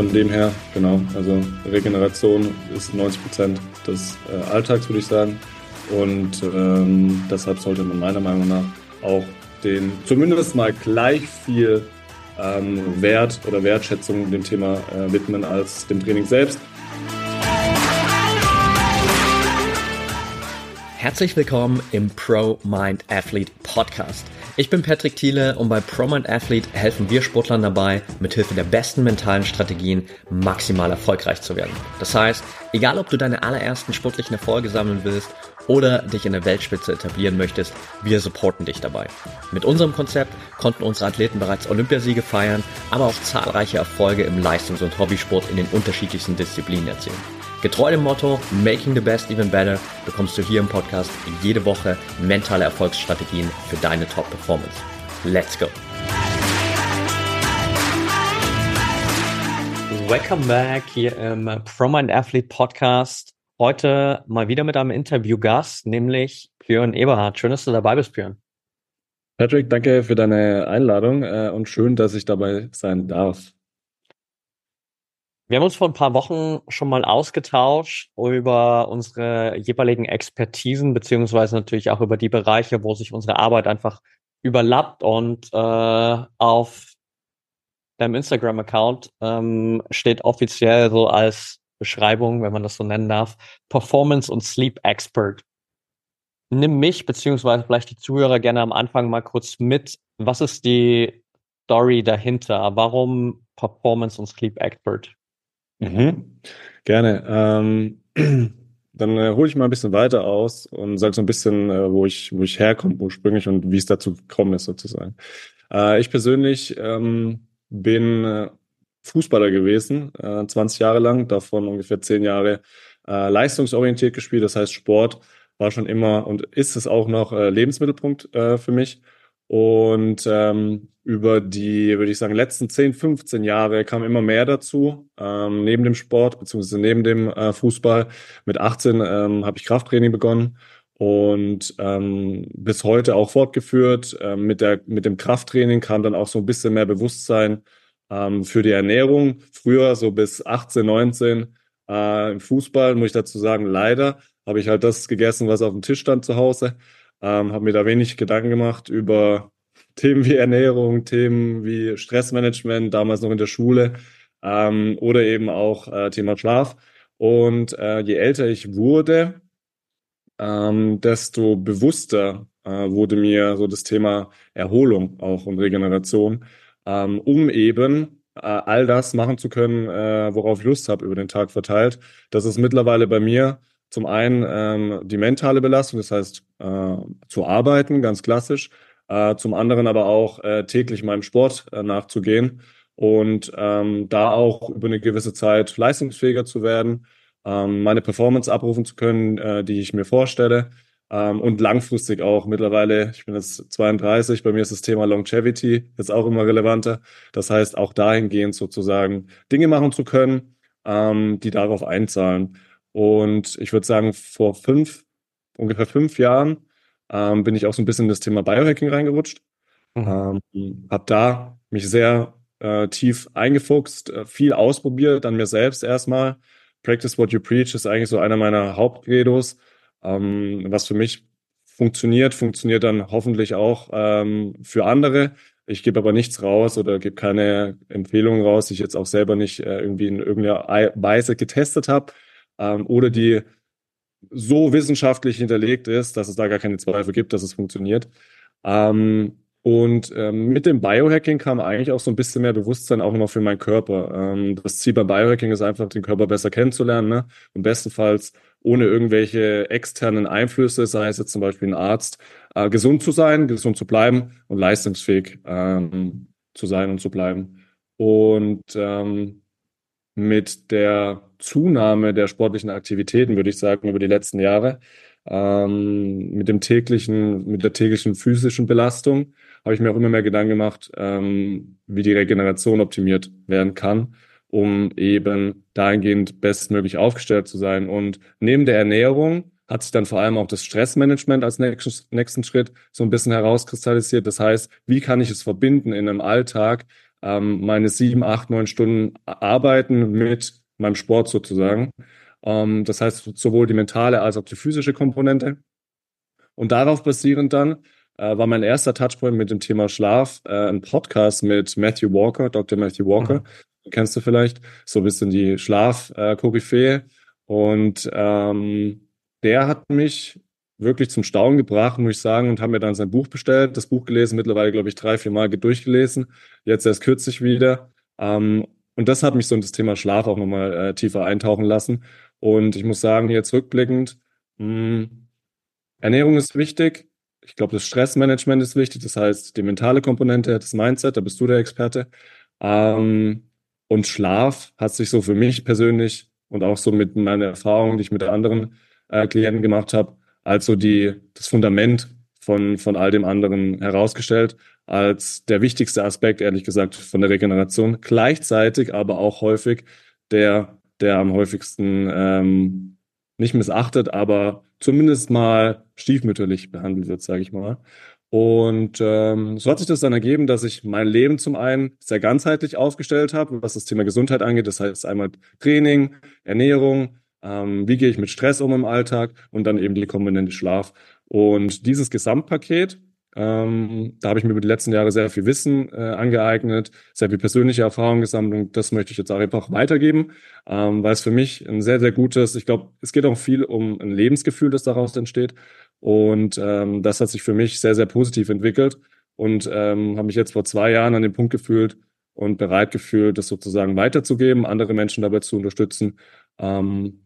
von dem her, genau, also Regeneration ist 90 Prozent des äh, Alltags, würde ich sagen. Und ähm, deshalb sollte man meiner Meinung nach auch den zumindest mal gleich viel ähm, Wert oder Wertschätzung dem Thema äh, widmen als dem Training selbst. Herzlich willkommen im Pro Mind Athlete Podcast. Ich bin Patrick Thiele und bei Pro Mind Athlete helfen wir Sportlern dabei, mithilfe der besten mentalen Strategien maximal erfolgreich zu werden. Das heißt, egal ob du deine allerersten sportlichen Erfolge sammeln willst oder dich in der Weltspitze etablieren möchtest, wir supporten dich dabei. Mit unserem Konzept konnten unsere Athleten bereits Olympiasiege feiern, aber auch zahlreiche Erfolge im Leistungs- und Hobbysport in den unterschiedlichsten Disziplinen erzielen. Getreu dem Motto Making the Best Even Better bekommst du hier im Podcast jede Woche mentale Erfolgsstrategien für deine Top-Performance. Let's go! Welcome back hier im Pro Mind Athlete Podcast. Heute mal wieder mit einem Interviewgast, nämlich Björn Eberhardt. Schön, dass du dabei bist, Björn. Patrick, danke für deine Einladung äh, und schön, dass ich dabei sein darf. Wir haben uns vor ein paar Wochen schon mal ausgetauscht über unsere jeweiligen Expertisen, beziehungsweise natürlich auch über die Bereiche, wo sich unsere Arbeit einfach überlappt. Und äh, auf deinem Instagram-Account ähm, steht offiziell so als Beschreibung, wenn man das so nennen darf, Performance und Sleep Expert. Nimm mich, beziehungsweise vielleicht die Zuhörer gerne am Anfang mal kurz mit. Was ist die Story dahinter? Warum Performance und Sleep Expert? Mhm. Gerne. Ähm, dann äh, hole ich mal ein bisschen weiter aus und sage so ein bisschen, äh, wo ich, wo ich herkomme ursprünglich und wie es dazu gekommen ist sozusagen. Äh, ich persönlich ähm, bin äh, Fußballer gewesen, äh, 20 Jahre lang, davon ungefähr 10 Jahre äh, leistungsorientiert gespielt. Das heißt, Sport war schon immer und ist es auch noch äh, Lebensmittelpunkt äh, für mich. Und ähm, über die, würde ich sagen, letzten 10, 15 Jahre kam immer mehr dazu, ähm, neben dem Sport, beziehungsweise neben dem äh, Fußball. Mit 18 ähm, habe ich Krafttraining begonnen und ähm, bis heute auch fortgeführt. Ähm, mit, der, mit dem Krafttraining kam dann auch so ein bisschen mehr Bewusstsein ähm, für die Ernährung. Früher, so bis 18, 19, äh, im Fußball, muss ich dazu sagen, leider habe ich halt das gegessen, was auf dem Tisch stand zu Hause. Ähm, habe mir da wenig Gedanken gemacht über Themen wie Ernährung, Themen wie Stressmanagement, damals noch in der Schule ähm, oder eben auch äh, Thema Schlaf. Und äh, je älter ich wurde, ähm, desto bewusster äh, wurde mir so das Thema Erholung auch und Regeneration, ähm, um eben äh, all das machen zu können, äh, worauf ich Lust habe über den Tag verteilt. Das ist mittlerweile bei mir zum einen ähm, die mentale Belastung, das heißt äh, zu arbeiten, ganz klassisch. Äh, zum anderen aber auch äh, täglich meinem Sport äh, nachzugehen und ähm, da auch über eine gewisse Zeit leistungsfähiger zu werden, ähm, meine Performance abrufen zu können, äh, die ich mir vorstelle. Ähm, und langfristig auch mittlerweile, ich bin jetzt 32, bei mir ist das Thema Longevity jetzt auch immer relevanter. Das heißt, auch dahingehend sozusagen Dinge machen zu können, ähm, die darauf einzahlen. Und ich würde sagen, vor fünf, ungefähr fünf Jahren ähm, bin ich auch so ein bisschen in das Thema Biohacking reingerutscht. Mhm. Ähm, habe da mich sehr äh, tief eingefuchst, äh, viel ausprobiert, an mir selbst erstmal. Practice what you preach ist eigentlich so einer meiner Hauptredos. Ähm, was für mich funktioniert, funktioniert dann hoffentlich auch ähm, für andere. Ich gebe aber nichts raus oder gebe keine Empfehlungen raus, die ich jetzt auch selber nicht äh, irgendwie in irgendeiner Weise getestet habe ähm, oder die so wissenschaftlich hinterlegt ist, dass es da gar keine Zweifel gibt, dass es funktioniert. Ähm, und ähm, mit dem Biohacking kam eigentlich auch so ein bisschen mehr Bewusstsein auch noch für meinen Körper. Ähm, das Ziel beim Biohacking ist einfach, den Körper besser kennenzulernen. Ne? Und bestenfalls ohne irgendwelche externen Einflüsse, sei es jetzt zum Beispiel ein Arzt, äh, gesund zu sein, gesund zu bleiben und leistungsfähig ähm, zu sein und zu bleiben. Und ähm, mit der Zunahme der sportlichen Aktivitäten, würde ich sagen, über die letzten Jahre, ähm, mit dem täglichen, mit der täglichen physischen Belastung, habe ich mir auch immer mehr Gedanken gemacht, ähm, wie die Regeneration optimiert werden kann, um eben dahingehend bestmöglich aufgestellt zu sein. Und neben der Ernährung hat sich dann vor allem auch das Stressmanagement als nächsten, Schritt so ein bisschen herauskristallisiert. Das heißt, wie kann ich es verbinden in einem Alltag, ähm, meine sieben, acht, neun Stunden arbeiten mit meinem Sport sozusagen. Ähm, das heißt, sowohl die mentale als auch die physische Komponente. Und darauf basierend dann äh, war mein erster Touchpoint mit dem Thema Schlaf äh, ein Podcast mit Matthew Walker, Dr. Matthew Walker. Mhm. Kennst du vielleicht? So ein bisschen die Schlaf-Koryphäe. Und ähm, der hat mich wirklich zum Staunen gebracht, muss ich sagen, und haben mir dann sein Buch bestellt, das Buch gelesen, mittlerweile, glaube ich, drei, vier Mal durchgelesen, jetzt erst kürzlich wieder. Ähm, und das hat mich so in das Thema Schlaf auch nochmal äh, tiefer eintauchen lassen. Und ich muss sagen, jetzt rückblickend, mh, hm, Ernährung ist wichtig. Ich glaube, das Stressmanagement ist wichtig. Das heißt, die mentale Komponente, das Mindset, da bist du der Experte. Ähm, und Schlaf hat sich so für mich persönlich und auch so mit meiner Erfahrung, die ich mit anderen äh, Klienten gemacht habe, als so die, das Fundament von, von all dem anderen herausgestellt, als der wichtigste Aspekt, ehrlich gesagt, von der Regeneration. Gleichzeitig aber auch häufig der, der am häufigsten ähm, nicht missachtet, aber zumindest mal stiefmütterlich behandelt wird, sage ich mal. Und ähm, so hat sich das dann ergeben, dass ich mein Leben zum einen sehr ganzheitlich aufgestellt habe, was das Thema Gesundheit angeht. Das heißt einmal Training, Ernährung, ähm, wie gehe ich mit Stress um im Alltag und dann eben die Komponente Schlaf. Und dieses Gesamtpaket, ähm, da habe ich mir über die letzten Jahre sehr viel Wissen äh, angeeignet, sehr viel persönliche Erfahrung gesammelt und das möchte ich jetzt auch einfach weitergeben, ähm, weil es für mich ein sehr, sehr gutes, ich glaube, es geht auch viel um ein Lebensgefühl, das daraus entsteht und ähm, das hat sich für mich sehr, sehr positiv entwickelt und ähm, habe mich jetzt vor zwei Jahren an den Punkt gefühlt und bereit gefühlt, das sozusagen weiterzugeben, andere Menschen dabei zu unterstützen, ähm,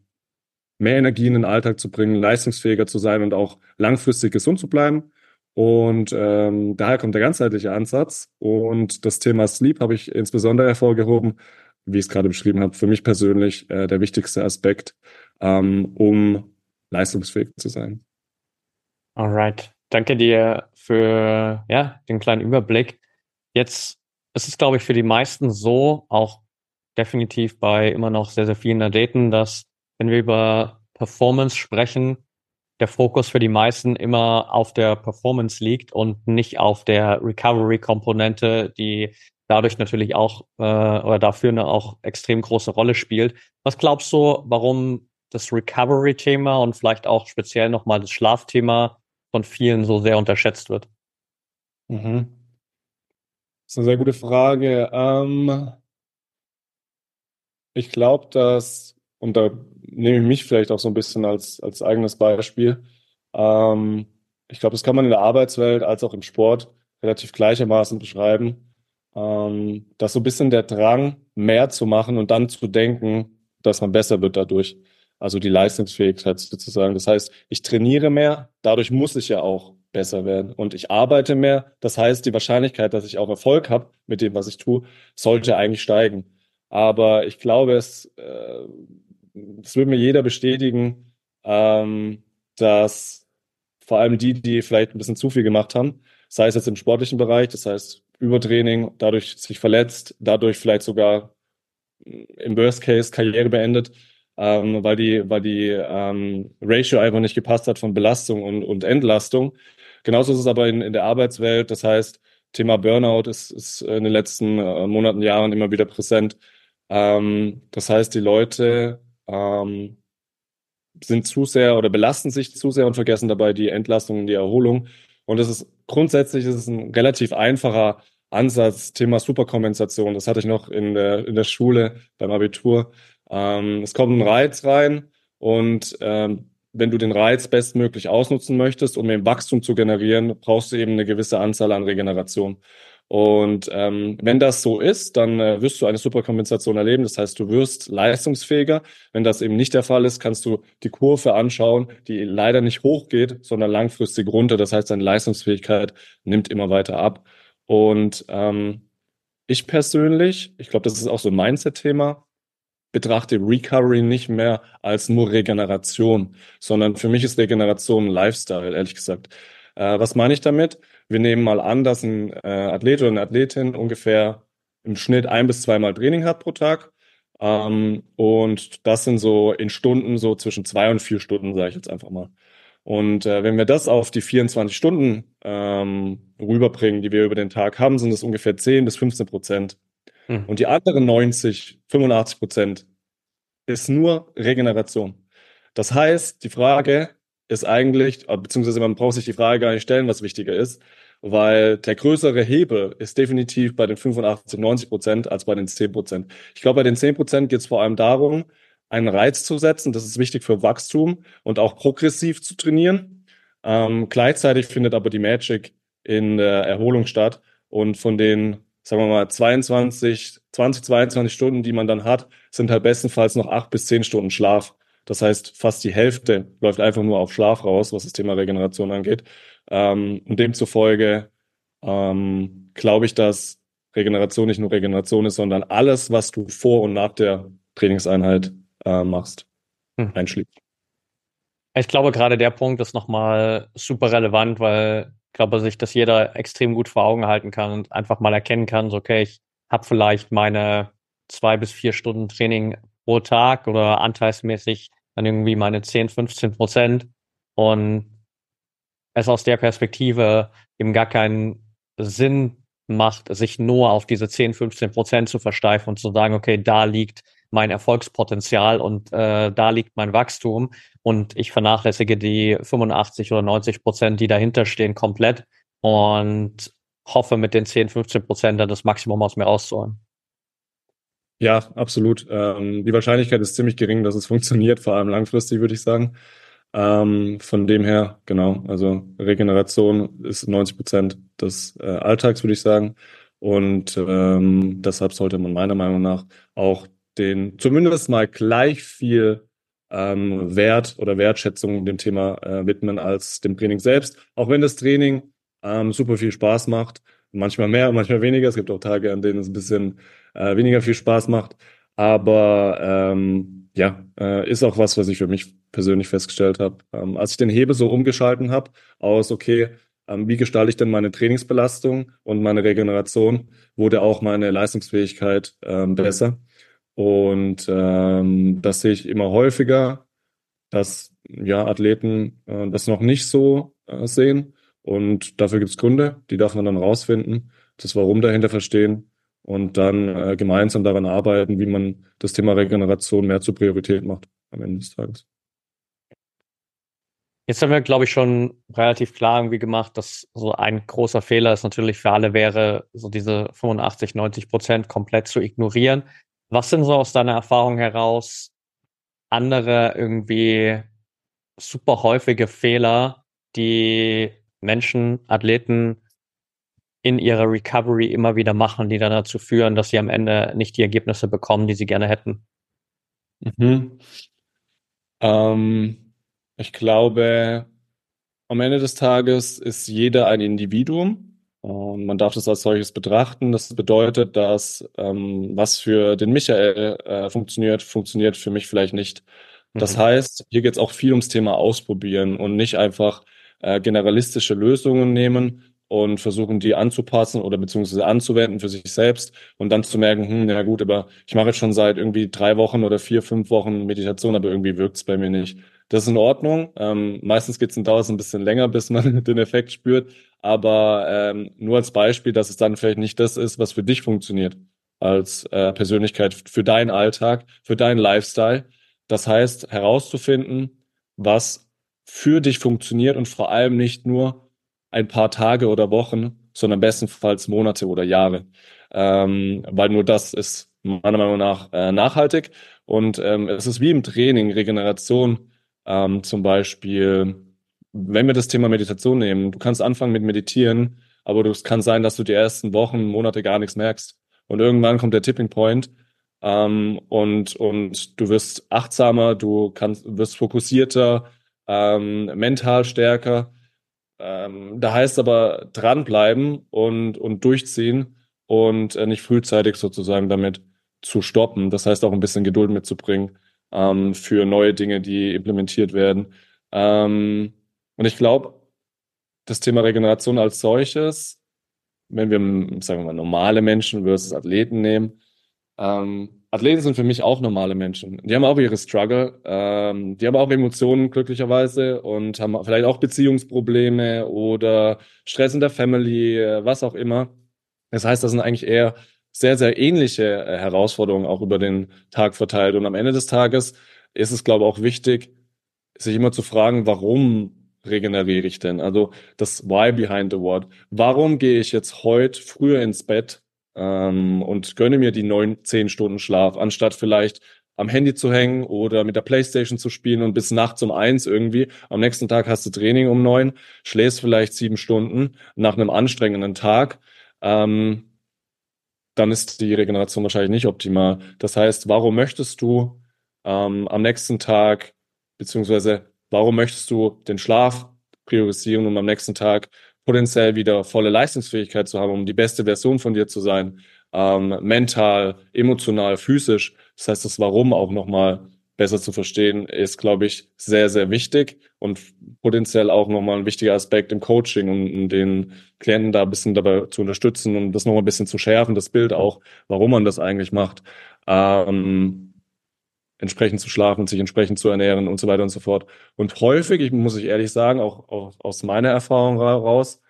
mehr Energie in den Alltag zu bringen, leistungsfähiger zu sein und auch langfristig gesund zu bleiben. Und ähm, daher kommt der ganzheitliche Ansatz. Und das Thema Sleep habe ich insbesondere hervorgehoben, wie ich es gerade beschrieben habe, für mich persönlich äh, der wichtigste Aspekt, ähm, um leistungsfähig zu sein. Alright. Danke dir für ja, den kleinen Überblick. Jetzt ist es, glaube ich, für die meisten so, auch definitiv bei immer noch sehr, sehr vielen Athleten, dass wenn wir über Performance sprechen, der Fokus für die meisten immer auf der Performance liegt und nicht auf der Recovery-Komponente, die dadurch natürlich auch äh, oder dafür eine auch extrem große Rolle spielt. Was glaubst du, warum das Recovery-Thema und vielleicht auch speziell nochmal das Schlafthema von vielen so sehr unterschätzt wird? Mhm. Das ist eine sehr gute Frage. Ähm, ich glaube, dass, und da nehme ich mich vielleicht auch so ein bisschen als, als eigenes Beispiel. Ähm, ich glaube, das kann man in der Arbeitswelt als auch im Sport relativ gleichermaßen beschreiben, ähm, dass so ein bisschen der Drang, mehr zu machen und dann zu denken, dass man besser wird dadurch. Also die Leistungsfähigkeit sozusagen. Das heißt, ich trainiere mehr, dadurch muss ich ja auch besser werden. Und ich arbeite mehr, das heißt, die Wahrscheinlichkeit, dass ich auch Erfolg habe mit dem, was ich tue, sollte eigentlich steigen. Aber ich glaube, es äh, das würde mir jeder bestätigen, ähm, dass vor allem die, die vielleicht ein bisschen zu viel gemacht haben, sei es jetzt im sportlichen Bereich, das heißt Übertraining, dadurch sich verletzt, dadurch vielleicht sogar im Worst Case Karriere beendet, ähm, weil die, weil die ähm, Ratio einfach nicht gepasst hat von Belastung und, und Entlastung. Genauso ist es aber in, in der Arbeitswelt. Das heißt, Thema Burnout ist, ist in den letzten äh, Monaten, Jahren immer wieder präsent. Ähm, das heißt, die Leute ähm, sind zu sehr oder belasten sich zu sehr und vergessen dabei die Entlastung und die Erholung. Und das ist grundsätzlich ist es ein relativ einfacher Ansatz, Thema Superkompensation. Das hatte ich noch in der, in der Schule beim Abitur. Ähm, es kommt ein Reiz rein und ähm, wenn du den Reiz bestmöglich ausnutzen möchtest, um eben Wachstum zu generieren, brauchst du eben eine gewisse Anzahl an Regeneration. Und ähm, wenn das so ist, dann äh, wirst du eine Superkompensation erleben. Das heißt, du wirst leistungsfähiger. Wenn das eben nicht der Fall ist, kannst du die Kurve anschauen, die leider nicht hochgeht, sondern langfristig runter. Das heißt, deine Leistungsfähigkeit nimmt immer weiter ab. Und ähm, ich persönlich, ich glaube, das ist auch so ein Mindset-Thema, betrachte Recovery nicht mehr als nur Regeneration, sondern für mich ist Regeneration ein Lifestyle, ehrlich gesagt. Äh, was meine ich damit? Wir nehmen mal an, dass ein äh, Athlet oder eine Athletin ungefähr im Schnitt ein bis zweimal Training hat pro Tag. Ähm, und das sind so in Stunden so zwischen zwei und vier Stunden, sage ich jetzt einfach mal. Und äh, wenn wir das auf die 24 Stunden ähm, rüberbringen, die wir über den Tag haben, sind es ungefähr 10 bis 15 Prozent. Mhm. Und die anderen 90, 85 Prozent ist nur Regeneration. Das heißt, die Frage ist eigentlich, äh, beziehungsweise man braucht sich die Frage gar nicht stellen, was wichtiger ist, weil der größere Hebel ist definitiv bei den 85, 90 Prozent als bei den 10 Prozent. Ich glaube, bei den 10 Prozent geht es vor allem darum, einen Reiz zu setzen. Das ist wichtig für Wachstum und auch progressiv zu trainieren. Ähm, gleichzeitig findet aber die Magic in der Erholung statt und von den, sagen wir mal, 22, 20, 22 Stunden, die man dann hat, sind halt bestenfalls noch acht bis zehn Stunden Schlaf. Das heißt, fast die Hälfte läuft einfach nur auf Schlaf raus, was das Thema Regeneration angeht. Ähm, und demzufolge ähm, glaube ich, dass Regeneration nicht nur Regeneration ist, sondern alles, was du vor und nach der Trainingseinheit äh, machst, hm. einschließt. Ich glaube, gerade der Punkt ist nochmal super relevant, weil ich glaube, sich das jeder extrem gut vor Augen halten kann und einfach mal erkennen kann, so, okay, ich habe vielleicht meine zwei bis vier Stunden Training pro Tag oder anteilsmäßig dann irgendwie meine 10, 15 Prozent und es aus der Perspektive eben gar keinen Sinn macht, sich nur auf diese 10, 15 Prozent zu versteifen und zu sagen, okay, da liegt mein Erfolgspotenzial und äh, da liegt mein Wachstum und ich vernachlässige die 85 oder 90 Prozent, die dahinter stehen, komplett und hoffe mit den 10, 15 Prozent dann das Maximum aus mir rauszuholen. Ja, absolut. Ähm, die Wahrscheinlichkeit ist ziemlich gering, dass es funktioniert, vor allem langfristig, würde ich sagen. Ähm, von dem her, genau, also Regeneration ist 90 Prozent des äh, Alltags, würde ich sagen. Und ähm, deshalb sollte man meiner Meinung nach auch den zumindest mal gleich viel ähm, Wert oder Wertschätzung dem Thema äh, widmen als dem Training selbst. Auch wenn das Training ähm, super viel Spaß macht, manchmal mehr, manchmal weniger. Es gibt auch Tage, an denen es ein bisschen äh, weniger viel Spaß macht. Aber ähm, ja, äh, ist auch was, was ich für mich persönlich festgestellt habe. Ähm, als ich den Hebel so umgeschalten habe, aus, okay, ähm, wie gestalte ich denn meine Trainingsbelastung und meine Regeneration, wurde auch meine Leistungsfähigkeit ähm, besser. Und ähm, das sehe ich immer häufiger, dass ja Athleten äh, das noch nicht so äh, sehen. Und dafür gibt es Gründe, die darf man dann rausfinden, das Warum dahinter verstehen und dann äh, gemeinsam daran arbeiten, wie man das Thema Regeneration mehr zur Priorität macht am Ende des Tages. Jetzt haben wir, glaube ich, schon relativ klar irgendwie gemacht, dass so ein großer Fehler ist natürlich für alle wäre, so diese 85, 90 Prozent komplett zu ignorieren. Was sind so aus deiner Erfahrung heraus andere irgendwie super häufige Fehler, die Menschen, Athleten in ihrer Recovery immer wieder machen, die dann dazu führen, dass sie am Ende nicht die Ergebnisse bekommen, die sie gerne hätten? Mhm. Ähm, ich glaube, am Ende des Tages ist jeder ein Individuum und man darf das als solches betrachten. Das bedeutet, dass ähm, was für den Michael äh, funktioniert, funktioniert für mich vielleicht nicht. Das mhm. heißt, hier geht es auch viel ums Thema Ausprobieren und nicht einfach äh, generalistische Lösungen nehmen und versuchen, die anzupassen oder beziehungsweise anzuwenden für sich selbst und dann zu merken, hm, ja gut, aber ich mache jetzt schon seit irgendwie drei Wochen oder vier, fünf Wochen Meditation, aber irgendwie wirkt es bei mir nicht. Das ist in Ordnung. Ähm, meistens geht es in Dauer ein bisschen länger, bis man den Effekt spürt. Aber ähm, nur als Beispiel, dass es dann vielleicht nicht das ist, was für dich funktioniert als äh, Persönlichkeit, für deinen Alltag, für deinen Lifestyle. Das heißt, herauszufinden, was für dich funktioniert und vor allem nicht nur ein paar Tage oder Wochen, sondern bestenfalls Monate oder Jahre. Ähm, weil nur das ist meiner Meinung nach äh, nachhaltig. Und ähm, es ist wie im Training, Regeneration ähm, zum Beispiel, wenn wir das Thema Meditation nehmen, du kannst anfangen mit Meditieren, aber es kann sein, dass du die ersten Wochen, Monate gar nichts merkst. Und irgendwann kommt der Tipping Point ähm, und, und du wirst achtsamer, du kannst, wirst fokussierter, ähm, mental stärker. Ähm, da heißt aber dranbleiben und, und durchziehen und äh, nicht frühzeitig sozusagen damit zu stoppen. Das heißt auch ein bisschen Geduld mitzubringen ähm, für neue Dinge, die implementiert werden. Ähm, und ich glaube, das Thema Regeneration als solches, wenn wir, sagen wir mal, normale Menschen versus Athleten nehmen, ähm, Athleten sind für mich auch normale Menschen. Die haben auch ihre Struggle, ähm, die haben auch Emotionen glücklicherweise und haben vielleicht auch Beziehungsprobleme oder Stress in der Family, was auch immer. Das heißt, das sind eigentlich eher sehr, sehr ähnliche äh, Herausforderungen auch über den Tag verteilt. Und am Ende des Tages ist es, glaube ich, auch wichtig, sich immer zu fragen, warum regeneriere ich denn? Also das Why behind the What. Warum gehe ich jetzt heute früher ins Bett ähm, und gönne mir die neun, zehn Stunden Schlaf, anstatt vielleicht am Handy zu hängen oder mit der Playstation zu spielen und bis nachts um eins irgendwie. Am nächsten Tag hast du Training um neun, schläfst vielleicht sieben Stunden nach einem anstrengenden Tag. Ähm, dann ist die Regeneration wahrscheinlich nicht optimal. Das heißt, warum möchtest du ähm, am nächsten Tag, beziehungsweise warum möchtest du den Schlaf priorisieren, um am nächsten Tag potenziell wieder volle Leistungsfähigkeit zu haben, um die beste Version von dir zu sein, ähm, mental, emotional, physisch. Das heißt, das Warum auch nochmal besser zu verstehen, ist, glaube ich, sehr, sehr wichtig und potenziell auch nochmal ein wichtiger Aspekt im Coaching, um, um den Klienten da ein bisschen dabei zu unterstützen und das nochmal ein bisschen zu schärfen, das Bild auch, warum man das eigentlich macht. Ähm, entsprechend zu schlafen, sich entsprechend zu ernähren und so weiter und so fort. Und häufig, ich muss ich ehrlich sagen, auch, auch aus meiner Erfahrung raus,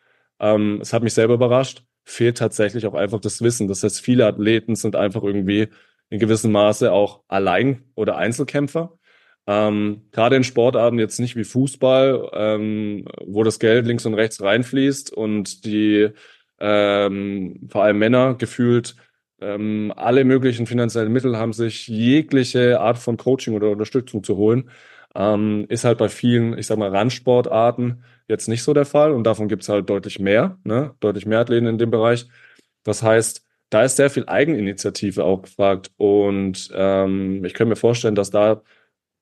ähm, es hat mich selber überrascht, fehlt tatsächlich auch einfach das Wissen. Das heißt, viele Athleten sind einfach irgendwie in gewissem Maße auch Allein- oder Einzelkämpfer. Ähm, gerade in Sportarten jetzt nicht wie Fußball, ähm, wo das Geld links und rechts reinfließt und die ähm, vor allem Männer gefühlt ähm, alle möglichen finanziellen Mittel haben, sich jegliche Art von Coaching oder Unterstützung zu holen. Ähm, ist halt bei vielen, ich sag mal, Randsportarten jetzt nicht so der Fall und davon gibt es halt deutlich mehr, ne? deutlich mehr Athleten in dem Bereich. Das heißt, da ist sehr viel Eigeninitiative auch gefragt und ähm, ich könnte mir vorstellen, dass da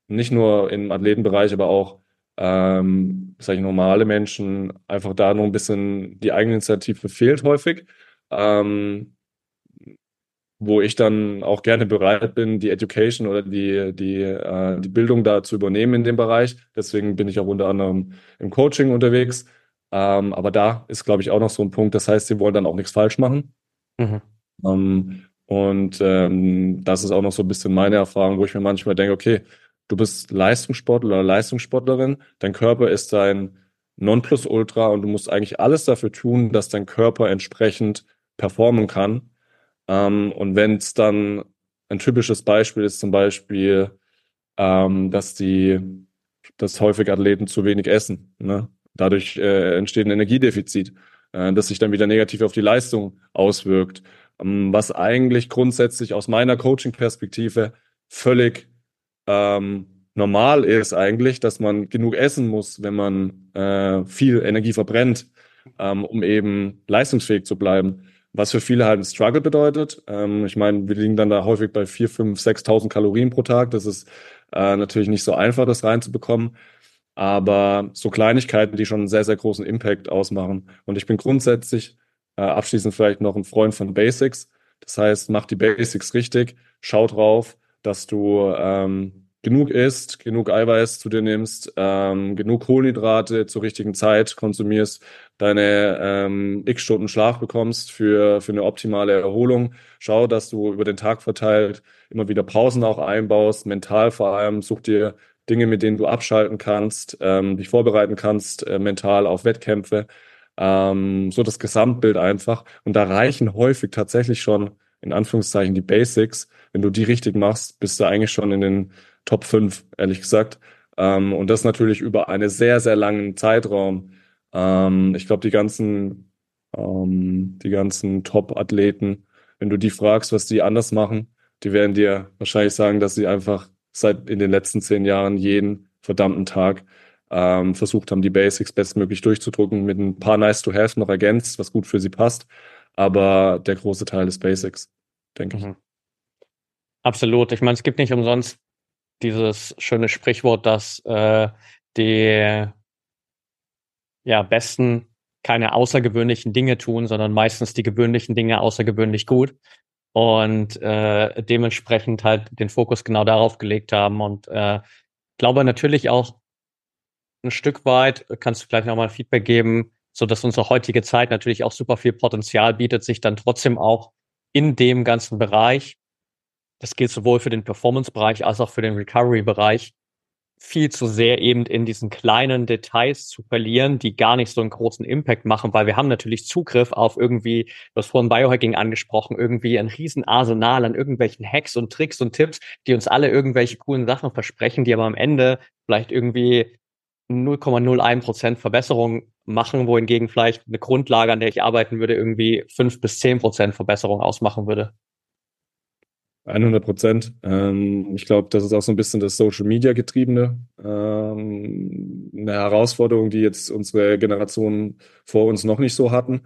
nicht nur im Athletenbereich, aber auch ähm, sag ich, normale Menschen einfach da noch ein bisschen die Eigeninitiative fehlt häufig. Ähm, wo ich dann auch gerne bereit bin, die Education oder die, die, äh, die Bildung da zu übernehmen in dem Bereich. Deswegen bin ich auch unter anderem im Coaching unterwegs. Ähm, aber da ist, glaube ich, auch noch so ein Punkt. Das heißt, sie wollen dann auch nichts falsch machen. Mhm. Ähm, und ähm, das ist auch noch so ein bisschen meine Erfahrung, wo ich mir manchmal denke, okay, du bist Leistungssportler oder Leistungssportlerin, dein Körper ist dein Nonplusultra und du musst eigentlich alles dafür tun, dass dein Körper entsprechend performen kann. Ähm, und wenn es dann ein typisches Beispiel ist, zum Beispiel, ähm, dass die, dass häufig Athleten zu wenig essen. Ne? Dadurch äh, entsteht ein Energiedefizit, äh, das sich dann wieder negativ auf die Leistung auswirkt. Ähm, was eigentlich grundsätzlich aus meiner Coaching-Perspektive völlig ähm, normal ist eigentlich, dass man genug essen muss, wenn man äh, viel Energie verbrennt, ähm, um eben leistungsfähig zu bleiben was für viele halt ein Struggle bedeutet. Ähm, ich meine, wir liegen dann da häufig bei 4, 5, 6.000 Kalorien pro Tag. Das ist äh, natürlich nicht so einfach, das reinzubekommen. Aber so Kleinigkeiten, die schon einen sehr, sehr großen Impact ausmachen. Und ich bin grundsätzlich äh, abschließend vielleicht noch ein Freund von Basics. Das heißt, mach die Basics richtig, schau drauf, dass du ähm, genug isst, genug Eiweiß zu dir nimmst, ähm, genug Kohlenhydrate zur richtigen Zeit konsumierst, deine ähm, x Stunden Schlaf bekommst für, für eine optimale Erholung. Schau, dass du über den Tag verteilt immer wieder Pausen auch einbaust, mental vor allem. Such dir Dinge, mit denen du abschalten kannst, ähm, dich vorbereiten kannst, äh, mental auf Wettkämpfe. Ähm, so das Gesamtbild einfach. Und da reichen häufig tatsächlich schon, in Anführungszeichen, die Basics. Wenn du die richtig machst, bist du eigentlich schon in den Top 5, ehrlich gesagt. Ähm, und das natürlich über einen sehr, sehr langen Zeitraum. Ähm, ich glaube, die ganzen, ähm, die ganzen Top-Athleten, wenn du die fragst, was die anders machen, die werden dir wahrscheinlich sagen, dass sie einfach seit in den letzten zehn Jahren jeden verdammten Tag ähm, versucht haben, die Basics bestmöglich durchzudrücken, mit ein paar nice to have noch ergänzt, was gut für sie passt. Aber der große Teil ist Basics, denke mhm. ich. Absolut. Ich meine, es gibt nicht umsonst dieses schöne Sprichwort, dass äh, die ja, Besten keine außergewöhnlichen Dinge tun, sondern meistens die gewöhnlichen Dinge außergewöhnlich gut und äh, dementsprechend halt den Fokus genau darauf gelegt haben. Und äh, glaube natürlich auch ein Stück weit kannst du gleich nochmal Feedback geben, so dass unsere heutige Zeit natürlich auch super viel Potenzial bietet, sich dann trotzdem auch in dem ganzen Bereich das gilt sowohl für den Performance-Bereich als auch für den Recovery-Bereich, viel zu sehr eben in diesen kleinen Details zu verlieren, die gar nicht so einen großen Impact machen, weil wir haben natürlich Zugriff auf irgendwie, du hast vorhin Biohacking angesprochen, irgendwie ein riesen Arsenal an irgendwelchen Hacks und Tricks und Tipps, die uns alle irgendwelche coolen Sachen versprechen, die aber am Ende vielleicht irgendwie 0,01 Prozent Verbesserung machen, wohingegen vielleicht eine Grundlage, an der ich arbeiten würde, irgendwie fünf bis zehn Prozent Verbesserung ausmachen würde. 100 Prozent. Ähm, ich glaube, das ist auch so ein bisschen das Social Media getriebene, ähm, eine Herausforderung, die jetzt unsere Generation vor uns noch nicht so hatten.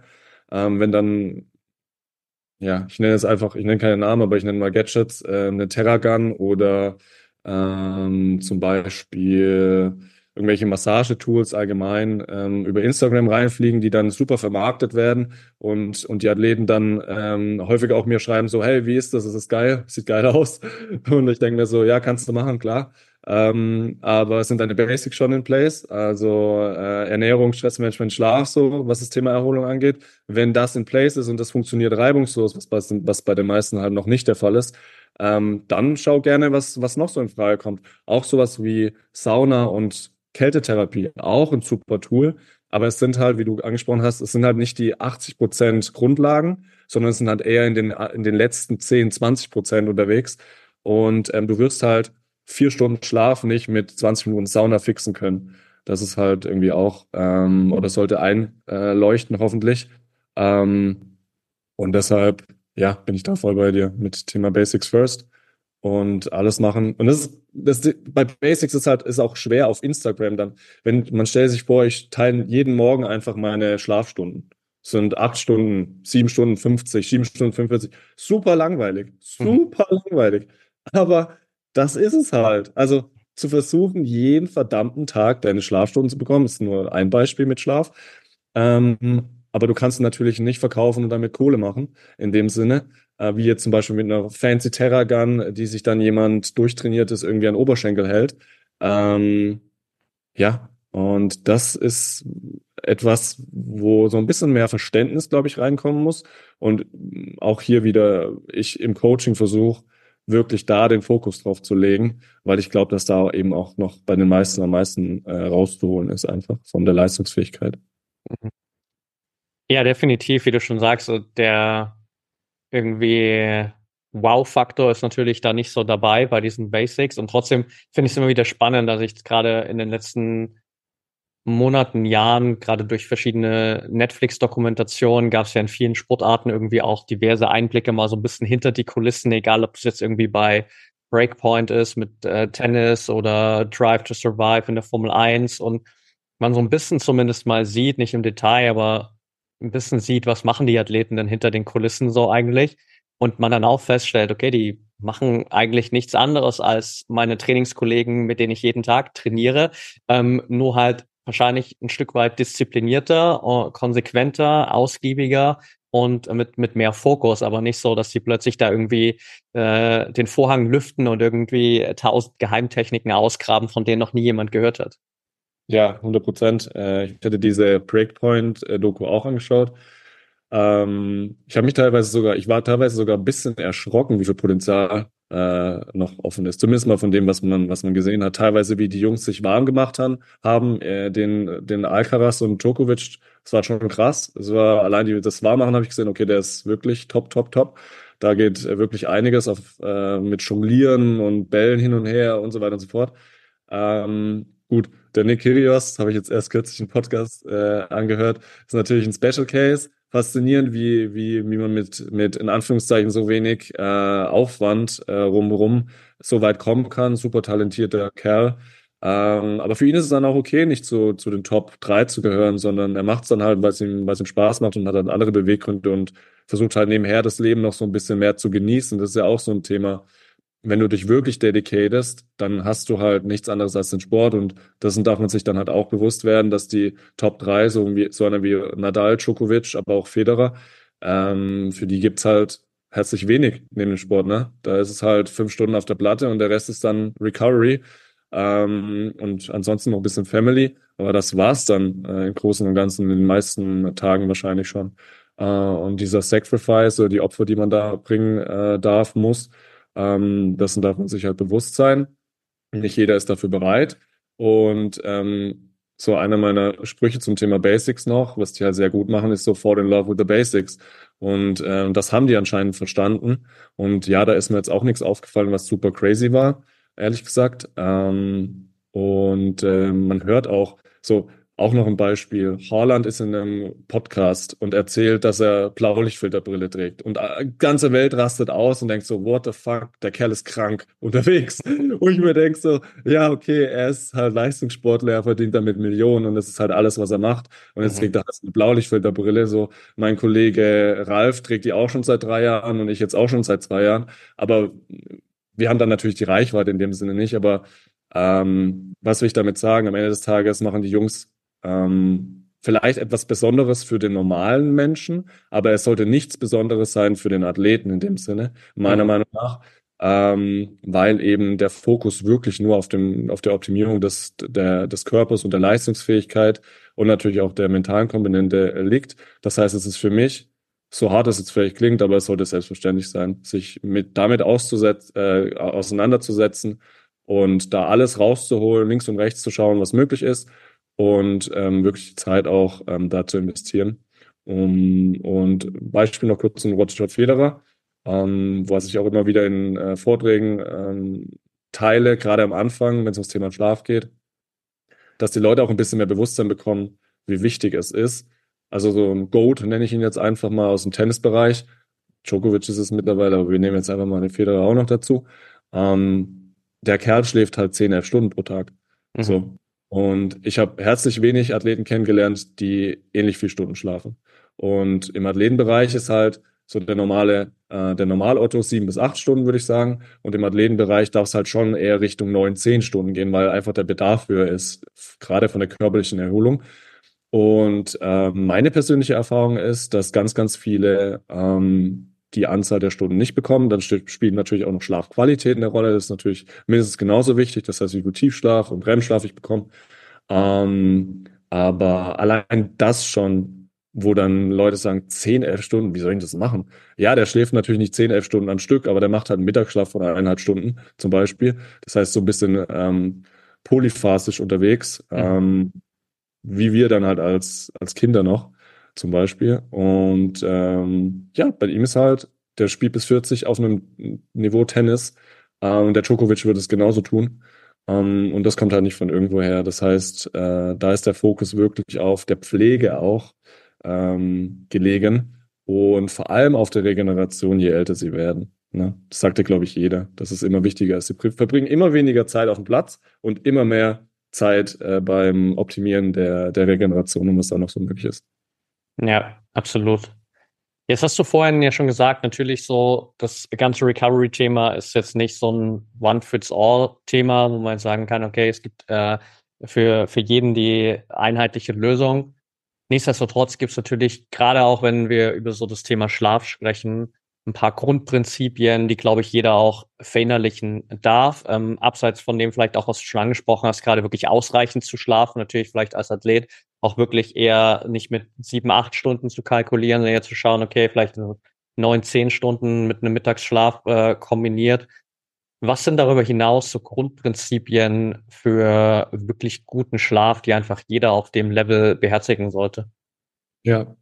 Ähm, wenn dann, ja, ich nenne es einfach, ich nenne keinen Namen, aber ich nenne mal Gadgets, äh, eine Terragun oder ähm, zum Beispiel irgendwelche Massagetools allgemein ähm, über Instagram reinfliegen, die dann super vermarktet werden und, und die Athleten dann ähm, häufig auch mir schreiben so, hey, wie ist das? Ist das geil? Sieht geil aus. Und ich denke mir so, ja, kannst du machen, klar. Ähm, aber sind deine Basics schon in place? Also äh, Ernährung, Stressmanagement, Schlaf, so was das Thema Erholung angeht. Wenn das in place ist und das funktioniert reibungslos, was bei, was bei den meisten halt noch nicht der Fall ist, ähm, dann schau gerne, was, was noch so in Frage kommt. Auch sowas wie Sauna und Kältetherapie auch ein super Tool. Aber es sind halt, wie du angesprochen hast, es sind halt nicht die 80 Prozent Grundlagen, sondern es sind halt eher in den, in den letzten 10, 20 Prozent unterwegs. Und ähm, du wirst halt vier Stunden Schlaf nicht mit 20 Minuten Sauna fixen können. Das ist halt irgendwie auch, ähm, oder sollte einleuchten, hoffentlich. Ähm, und deshalb, ja, bin ich da voll bei dir mit Thema Basics First und alles machen. Und das ist, das, bei Basics ist halt, ist auch schwer auf Instagram dann. Wenn man stellt sich vor, ich teile jeden Morgen einfach meine Schlafstunden. Das sind acht Stunden, sieben Stunden 50, sieben Stunden 45. Super langweilig. Super mhm. langweilig. Aber das ist es halt. Also zu versuchen, jeden verdammten Tag deine Schlafstunden zu bekommen, ist nur ein Beispiel mit Schlaf. Ähm, aber du kannst natürlich nicht verkaufen und damit Kohle machen, in dem Sinne wie jetzt zum Beispiel mit einer fancy Terragun, die sich dann jemand durchtrainiert ist, irgendwie an Oberschenkel hält. Ähm, ja, und das ist etwas, wo so ein bisschen mehr Verständnis, glaube ich, reinkommen muss. Und auch hier wieder ich im Coaching versuche, wirklich da den Fokus drauf zu legen, weil ich glaube, dass da eben auch noch bei den meisten am meisten äh, rauszuholen ist, einfach von der Leistungsfähigkeit. Ja, definitiv, wie du schon sagst, der irgendwie Wow-Faktor ist natürlich da nicht so dabei bei diesen Basics. Und trotzdem finde ich es immer wieder spannend, dass ich gerade in den letzten Monaten, Jahren, gerade durch verschiedene Netflix-Dokumentationen, gab es ja in vielen Sportarten irgendwie auch diverse Einblicke mal so ein bisschen hinter die Kulissen, egal ob es jetzt irgendwie bei Breakpoint ist mit äh, Tennis oder Drive to Survive in der Formel 1 und man so ein bisschen zumindest mal sieht, nicht im Detail, aber ein bisschen sieht, was machen die Athleten denn hinter den Kulissen so eigentlich und man dann auch feststellt, okay, die machen eigentlich nichts anderes als meine Trainingskollegen, mit denen ich jeden Tag trainiere, ähm, nur halt wahrscheinlich ein Stück weit disziplinierter, äh, konsequenter, ausgiebiger und mit, mit mehr Fokus, aber nicht so, dass sie plötzlich da irgendwie äh, den Vorhang lüften und irgendwie tausend Geheimtechniken ausgraben, von denen noch nie jemand gehört hat. Ja, 100 Prozent. Äh, ich hatte diese Breakpoint-Doku auch angeschaut. Ähm, ich habe mich teilweise sogar, ich war teilweise sogar ein bisschen erschrocken, wie viel Potenzial äh, noch offen ist. Zumindest mal von dem, was man, was man gesehen hat. Teilweise, wie die Jungs sich warm gemacht haben, haben äh, den, den Alcaraz und Djokovic, das war schon krass. Es war allein die, das Warmmachen habe ich gesehen, okay, der ist wirklich top, top, top. Da geht wirklich einiges auf, mit Jonglieren und Bällen hin und her und so weiter und so fort. Ähm, gut, der Nick Kyrgios, habe ich jetzt erst kürzlich einen Podcast äh, angehört, ist natürlich ein Special Case. Faszinierend, wie, wie, wie man mit, mit in Anführungszeichen so wenig äh, Aufwand äh, rumrum so weit kommen kann. Super talentierter Kerl. Ähm, aber für ihn ist es dann auch okay, nicht zu, zu den Top 3 zu gehören, sondern er macht es dann halt, weil es ihm, ihm Spaß macht und hat dann andere Beweggründe und versucht halt nebenher das Leben noch so ein bisschen mehr zu genießen. Das ist ja auch so ein Thema, wenn du dich wirklich dedicatest, dann hast du halt nichts anderes als den Sport und dessen darf man sich dann halt auch bewusst werden, dass die Top 3, so, wie, so einer wie Nadal, Djokovic, aber auch Federer, ähm, für die gibt's halt herzlich wenig neben dem Sport, ne? Da ist es halt fünf Stunden auf der Platte und der Rest ist dann Recovery ähm, und ansonsten noch ein bisschen Family, aber das war's dann äh, im Großen und Ganzen in den meisten Tagen wahrscheinlich schon. Äh, und dieser Sacrifice oder die Opfer, die man da bringen äh, darf, muss, Ähm, dessen darf man sich halt bewusst sein. Nicht jeder ist dafür bereit. Und ähm, so einer meiner Sprüche zum Thema Basics noch, was die halt sehr gut machen, ist so fall in love with the basics. Und äh, das haben die anscheinend verstanden. Und ja, da ist mir jetzt auch nichts aufgefallen, was super crazy war, ehrlich gesagt. Ähm, und äh, man hört auch so, auch noch ein Beispiel. Haaland ist in einem Podcast und erzählt, dass er Blaulichtfilterbrille trägt. Und die äh, ganze Welt rastet aus und denkt so, what the fuck, der Kerl ist krank unterwegs. Und ich mir denke so, ja, okay, er ist halt Leistungssportler, er verdient damit Millionen und das ist halt alles, was er macht. Und jetzt mhm. trägt er halt eine Blaulichtfilterbrille. So, mein Kollege Ralf trägt die auch schon seit drei Jahren und ich jetzt auch schon seit zwei Jahren. Aber wir haben dann natürlich die Reichweite in dem Sinne nicht, aber ähm, was will ich damit sagen? Am Ende des Tages machen die Jungs ähm, vielleicht etwas Besonderes für den normalen Menschen, aber es sollte nichts Besonderes sein für den Athleten in dem Sinne, meiner mhm. Meinung nach, ähm, weil eben der Fokus wirklich nur auf dem auf der Optimierung des der, des Körpers und der Leistungsfähigkeit und natürlich auch der mentalen Komponente liegt. Das heißt, es ist für mich so hart es jetzt vielleicht klingt, aber es sollte selbstverständlich sein, sich mit damit auszusetzen, äh, auseinanderzusetzen und da alles rauszuholen, links und rechts zu schauen, was möglich ist und ähm, wirklich die Zeit auch ähm, da zu investieren. Um, und Beispiel noch kurz zum Roger Federer, ähm, was ich auch immer wieder in äh, Vorträgen ähm, teile, gerade am Anfang, wenn es ums Thema Schlaf geht, dass die Leute auch ein bisschen mehr Bewusstsein bekommen, wie wichtig es ist. Also so ein Goat nenne ich ihn jetzt einfach mal aus dem Tennisbereich. Djokovic ist es mittlerweile, aber wir nehmen jetzt einfach mal den Federer auch noch dazu. Ähm, der Kerl schläft halt 10, 11 Stunden pro Tag. Mhm. So. Und ich habe herzlich wenig Athleten kennengelernt, die ähnlich viel Stunden schlafen. Und im Athletenbereich ist halt so der normale, äh, der Normalotto sieben bis acht Stunden, würde ich sagen. Und im Athletenbereich darf es halt schon eher Richtung neun, zehn Stunden gehen, weil einfach der Bedarf höher ist, gerade von der körperlichen Erholung. Und äh, meine persönliche Erfahrung ist, dass ganz, ganz viele ähm, die Anzahl der Stunden nicht bekommen. Dann spielt natürlich auch noch Schlafqualität eine Rolle. Das ist natürlich mindestens genauso wichtig. Das heißt, wie gut Tiefschlaf und REM-Schlaf ich bekomme. Ähm, aber allein das schon, wo dann Leute sagen, 10, 11 Stunden, wie soll ich das machen? Ja, der schläft natürlich nicht 10, 11 Stunden am Stück, aber der macht halt einen Mittagsschlaf von eineinhalb Stunden zum Beispiel. Das heißt, so ein bisschen ähm, polyphasisch unterwegs, mhm. ähm, wie wir dann halt als, als Kinder noch zum Beispiel. Und ähm, ja, bei ihm ist halt, der spielt bis 40 auf einem Niveau Tennis äh, und der Djokovic würde es genauso tun. Ähm, und das kommt halt nicht von irgendwoher. Das heißt, äh, da ist der Fokus wirklich auf der Pflege auch ähm, gelegen und vor allem auf der Regeneration, je älter sie werden. Ne? Das sagte, glaube ich, jeder, dass es immer wichtiger ist. Sie verbringen immer weniger Zeit auf dem Platz und immer mehr Zeit äh, beim Optimieren der, der Regeneration und was da noch so möglich ist. Ja, absolut. Jetzt hast du vorhin ja schon gesagt, natürlich so, das ganze Recovery-Thema ist jetzt nicht so ein One-Fits-All-Thema, wo man sagen kann, okay, es gibt äh, für, für jeden die einheitliche Lösung. Nichtsdestotrotz gibt es natürlich, gerade auch wenn wir über so das Thema Schlaf sprechen, ein paar Grundprinzipien, die, glaube ich, jeder auch verinnerlichen darf. Ähm, abseits von dem vielleicht auch, was du schon angesprochen hast, gerade wirklich ausreichend zu schlafen, natürlich vielleicht als Athlet auch wirklich eher nicht mit sieben, acht Stunden zu kalkulieren, sondern eher zu schauen, okay, vielleicht neun, zehn Stunden mit einem Mittagsschlaf äh, kombiniert. Was sind darüber hinaus so Grundprinzipien für wirklich guten Schlaf, die einfach jeder auf dem Level beherzigen sollte? Ja,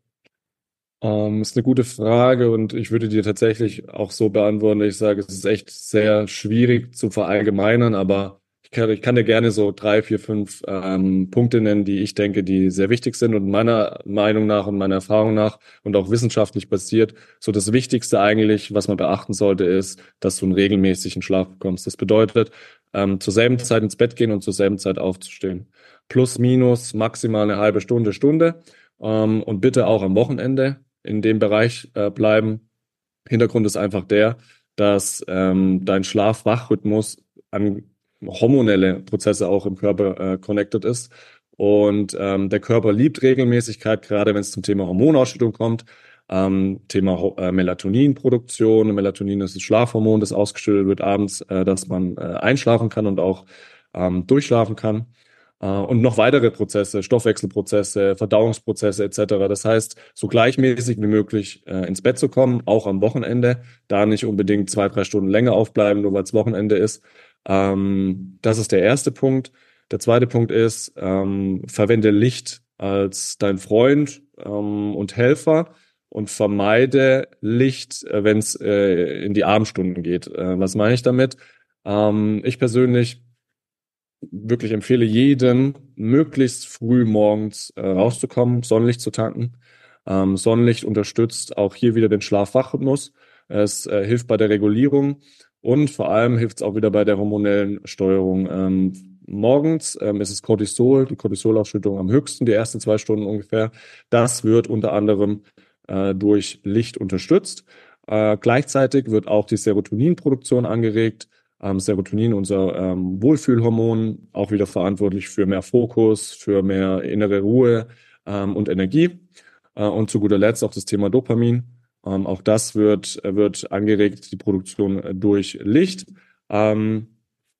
ähm, ist eine gute Frage und ich würde dir tatsächlich auch so beantworten, ich sage, es ist echt sehr schwierig zu verallgemeinern, aber ich kann, ich kann dir gerne so drei, vier, fünf ähm, Punkte nennen, die ich denke, die sehr wichtig sind und meiner Meinung nach und meiner Erfahrung nach und auch wissenschaftlich basiert. So das Wichtigste eigentlich, was man beachten sollte, ist, dass du einen regelmäßigen Schlaf bekommst. Das bedeutet, ähm, zur selben Zeit ins Bett gehen und zur selben Zeit aufzustehen. Plus, minus, maximal eine halbe Stunde, Stunde. Ähm, und bitte auch am Wochenende in dem Bereich äh, bleiben. Hintergrund ist einfach der, dass ähm, dein Schlaf-Wach-Rhythmus an hormonelle Prozesse auch im Körper äh, connected ist. Und ähm, der Körper liebt Regelmäßigkeit, gerade wenn es zum Thema Hormonausschüttung kommt. Ähm, Thema äh, Melatoninproduktion. Melatonin ist das Schlafhormon, das ausgeschüttet wird abends, äh, dass man äh, einschlafen kann und auch ähm, durchschlafen kann. Äh, und noch weitere Prozesse, Stoffwechselprozesse, Verdauungsprozesse etc. Das heißt, so gleichmäßig wie möglich äh, ins Bett zu kommen, auch am Wochenende, da nicht unbedingt zwei, drei Stunden länger aufbleiben, nur weil es Wochenende ist. Ähm, das ist der erste Punkt. Der zweite Punkt ist, ähm, verwende Licht als dein Freund ähm, und Helfer und vermeide Licht, äh, wenn es äh, in die Abendstunden geht. Äh, was meine ich damit? Ähm, ich persönlich wirklich empfehle jedem, möglichst früh morgens äh, rauszukommen, Sonnenlicht zu tanken. Ähm, Sonnenlicht unterstützt auch hier wieder den Schlaf-Wach-Rhythmus. Es äh, hilft bei der Regulierung und vor allem hilft es auch wieder bei der hormonellen Steuerung. Ähm, morgens ähm, ist es Cortisol, die Cortisolausschüttung am höchsten, die ersten zwei Stunden ungefähr. Das wird unter anderem äh, durch Licht unterstützt. Äh, gleichzeitig wird auch die Serotoninproduktion angeregt. Ähm, Serotonin, unser ähm, Wohlfühlhormon, auch wieder verantwortlich für mehr Fokus, für mehr innere Ruhe ähm, und Energie. Äh, und zu guter Letzt auch das Thema Dopamin. Ähm, auch das wird, wird angeregt, die Produktion äh, durch Licht. Ähm,